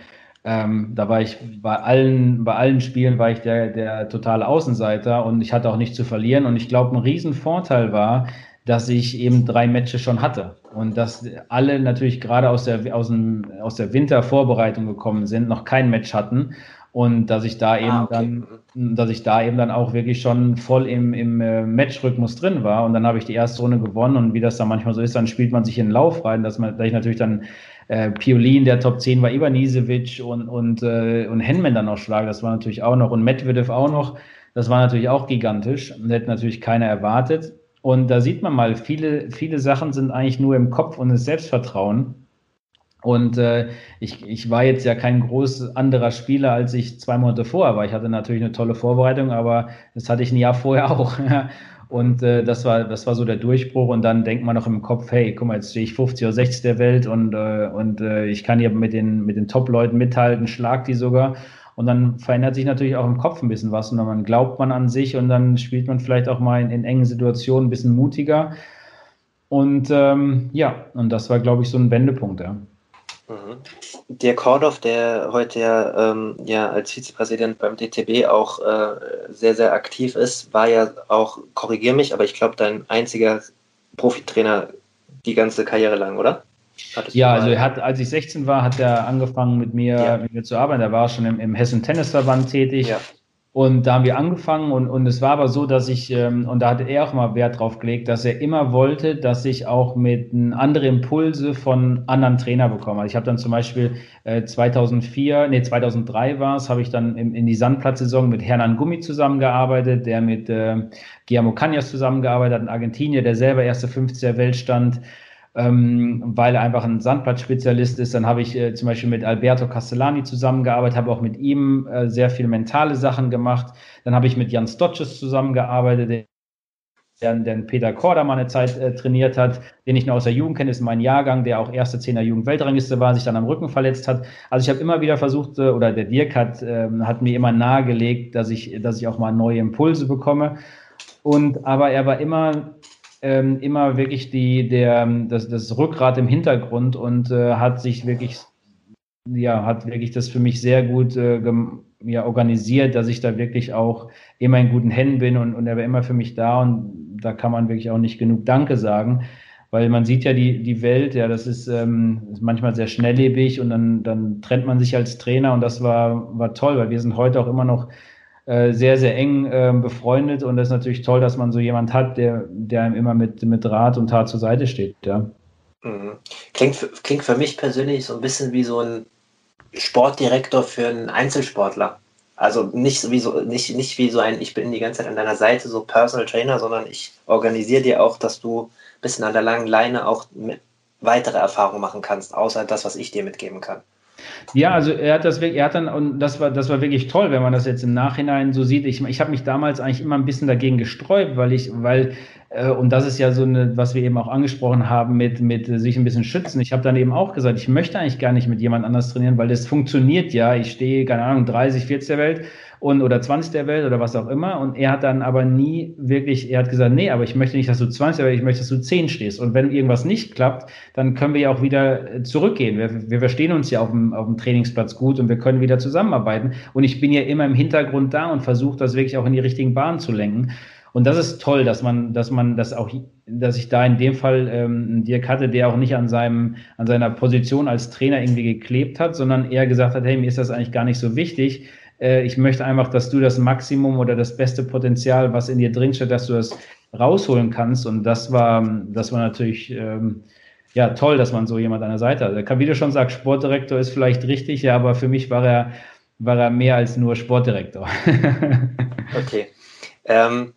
S2: ähm, da war ich bei allen, bei allen Spielen war ich der, der totale Außenseiter und ich hatte auch nicht zu verlieren. Und ich glaube, ein Riesenvorteil war, dass ich eben drei Matches schon hatte und dass alle natürlich gerade aus der, aus, dem, aus der Wintervorbereitung gekommen sind, noch kein Match hatten und dass ich da ah, eben okay. dann, dass ich da eben dann auch wirklich schon voll im, im äh, Matchrhythmus drin war und dann habe ich die erste Runde gewonnen und wie das dann manchmal so ist, dann spielt man sich in den Lauf rein, dass man, dass ich natürlich dann äh, Piolin, der Top 10 war, Ivanisevic und, und, äh, und Henman dann noch schlage, das war natürlich auch noch. Und Medvedev auch noch, das war natürlich auch gigantisch. Und hätte natürlich keiner erwartet. Und da sieht man mal, viele, viele Sachen sind eigentlich nur im Kopf und das Selbstvertrauen. Und äh, ich, ich war jetzt ja kein groß anderer Spieler, als ich zwei Monate vorher war. Ich hatte natürlich eine tolle Vorbereitung, aber das hatte ich ein Jahr vorher *laughs* auch. Und äh, das, war, das war so der Durchbruch. Und dann denkt man noch im Kopf, hey, guck mal, jetzt stehe ich 50 oder 60 der Welt und, äh, und äh, ich kann hier mit den, mit den Top-Leuten mithalten, schlag die sogar. Und dann verändert sich natürlich auch im Kopf ein bisschen was. Und dann glaubt man an sich und dann spielt man vielleicht auch mal in, in engen Situationen ein bisschen mutiger. Und ähm, ja, und das war, glaube ich, so ein Wendepunkt, ja.
S1: Mhm. Der Kordoff, der heute ja, ähm, ja als Vizepräsident beim DTB auch äh, sehr, sehr aktiv ist, war ja auch, korrigier mich, aber ich glaube, dein einziger Profitrainer die ganze Karriere lang, oder?
S2: ja, also er hat, als ich 16 war, hat er angefangen mit mir, ja. mit mir zu arbeiten. Er war schon im, im Hessen Tennisverband tätig. Ja. Und da haben wir angefangen und, und es war aber so, dass ich, ähm, und da hatte er auch mal Wert drauf gelegt, dass er immer wollte, dass ich auch mit andere Impulse von anderen Trainer bekomme. Also ich habe dann zum Beispiel äh, 2004, nee 2003 war es, habe ich dann in, in die Sandplatzsaison mit Hernan Gummi zusammengearbeitet, der mit äh, Guillermo Cañas zusammengearbeitet hat, ein Argentinier, der selber erste 50 der Welt stand ähm, weil er einfach ein Sandplatzspezialist ist. Dann habe ich äh, zum Beispiel mit Alberto Castellani zusammengearbeitet, habe auch mit ihm äh, sehr viele mentale Sachen gemacht. Dann habe ich mit Jan Stotches zusammengearbeitet, der, der Peter Kordermann eine Zeit äh, trainiert hat, den ich noch aus der Jugend kenne, ist mein Jahrgang, der auch erste Zehner Jugendweltrangliste war, sich dann am Rücken verletzt hat. Also ich habe immer wieder versucht, äh, oder der Dirk hat, äh, hat mir immer nahegelegt, dass ich, dass ich auch mal neue Impulse bekomme. Und aber er war immer ähm, immer wirklich die, der, das, das Rückgrat im Hintergrund und äh, hat sich wirklich, ja, hat wirklich das für mich sehr gut äh, ja, organisiert, dass ich da wirklich auch immer in guten Händen bin und, und er war immer für mich da und da kann man wirklich auch nicht genug Danke sagen. Weil man sieht ja die, die Welt, ja, das ist, ähm, ist manchmal sehr schnelllebig und dann, dann trennt man sich als Trainer und das war, war toll, weil wir sind heute auch immer noch äh, sehr, sehr eng äh, befreundet und das ist natürlich toll, dass man so jemand hat, der, der einem immer mit, mit Rat und Tat zur Seite steht. Ja.
S1: Mhm. Klingt, klingt für mich persönlich so ein bisschen wie so ein Sportdirektor für einen Einzelsportler. Also nicht wie so, nicht, nicht wie so ein, ich bin die ganze Zeit an deiner Seite, so Personal Trainer, sondern ich organisiere dir auch, dass du ein bisschen an der langen Leine auch weitere Erfahrungen machen kannst, außer das, was ich dir mitgeben kann.
S2: Ja, also er hat das wirklich, er hat dann, und das war, das war wirklich toll, wenn man das jetzt im Nachhinein so sieht. Ich, ich habe mich damals eigentlich immer ein bisschen dagegen gesträubt, weil ich, weil, äh, und das ist ja so eine, was wir eben auch angesprochen haben, mit, mit sich ein bisschen schützen. Ich habe dann eben auch gesagt, ich möchte eigentlich gar nicht mit jemand anders trainieren, weil das funktioniert ja. Ich stehe, keine Ahnung, 30, 40 der Welt und oder 20 der Welt oder was auch immer. Und er hat dann aber nie wirklich, er hat gesagt, nee, aber ich möchte nicht, dass du 20 der Welt, ich möchte, dass du 10 stehst. Und wenn irgendwas nicht klappt, dann können wir ja auch wieder äh, zurückgehen. Wir, wir verstehen uns ja auf dem, auf dem Trainingsplatz gut und wir können wieder zusammenarbeiten. Und ich bin ja immer im Hintergrund da und versuche das wirklich auch in die richtigen Bahnen zu lenken. Und das ist toll, dass man, dass man das auch, dass ich da in dem Fall ähm, Dirk hatte, der auch nicht an seinem, an seiner Position als Trainer irgendwie geklebt hat, sondern eher gesagt hat, hey, mir ist das eigentlich gar nicht so wichtig. Äh, ich möchte einfach, dass du das Maximum oder das beste Potenzial, was in dir drinsteht, dass du das rausholen kannst. Und das war, das war natürlich ähm, ja toll, dass man so jemand an der Seite hat. Wie du schon sagst, Sportdirektor ist vielleicht richtig, ja, aber für mich war er, war er mehr als nur Sportdirektor. *laughs*
S1: okay. Ähm,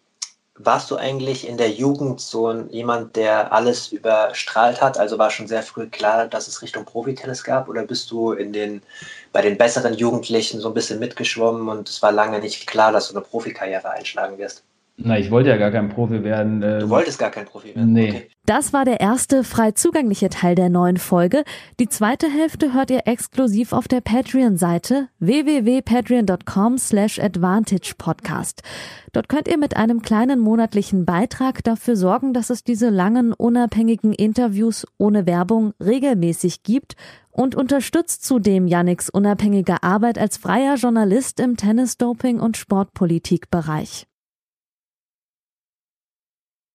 S1: warst du eigentlich in der Jugend so jemand, der alles überstrahlt hat? Also war schon sehr früh klar, dass es Richtung Profitennis gab? Oder bist du in den, bei den besseren Jugendlichen so ein bisschen mitgeschwommen und es war lange nicht klar, dass du eine Profikarriere einschlagen wirst?
S2: Na, ich wollte ja gar kein Profi werden.
S1: Äh, du wolltest gar kein Profi werden?
S2: Nee. Okay.
S3: Das war der erste frei zugängliche Teil der neuen Folge. Die zweite Hälfte hört ihr exklusiv auf der Patreon-Seite www.patreon.com slash advantagepodcast. Dort könnt ihr mit einem kleinen monatlichen Beitrag dafür sorgen, dass es diese langen, unabhängigen Interviews ohne Werbung regelmäßig gibt und unterstützt zudem Yannicks unabhängige Arbeit als freier Journalist im Tennis-Doping- und Sportpolitikbereich.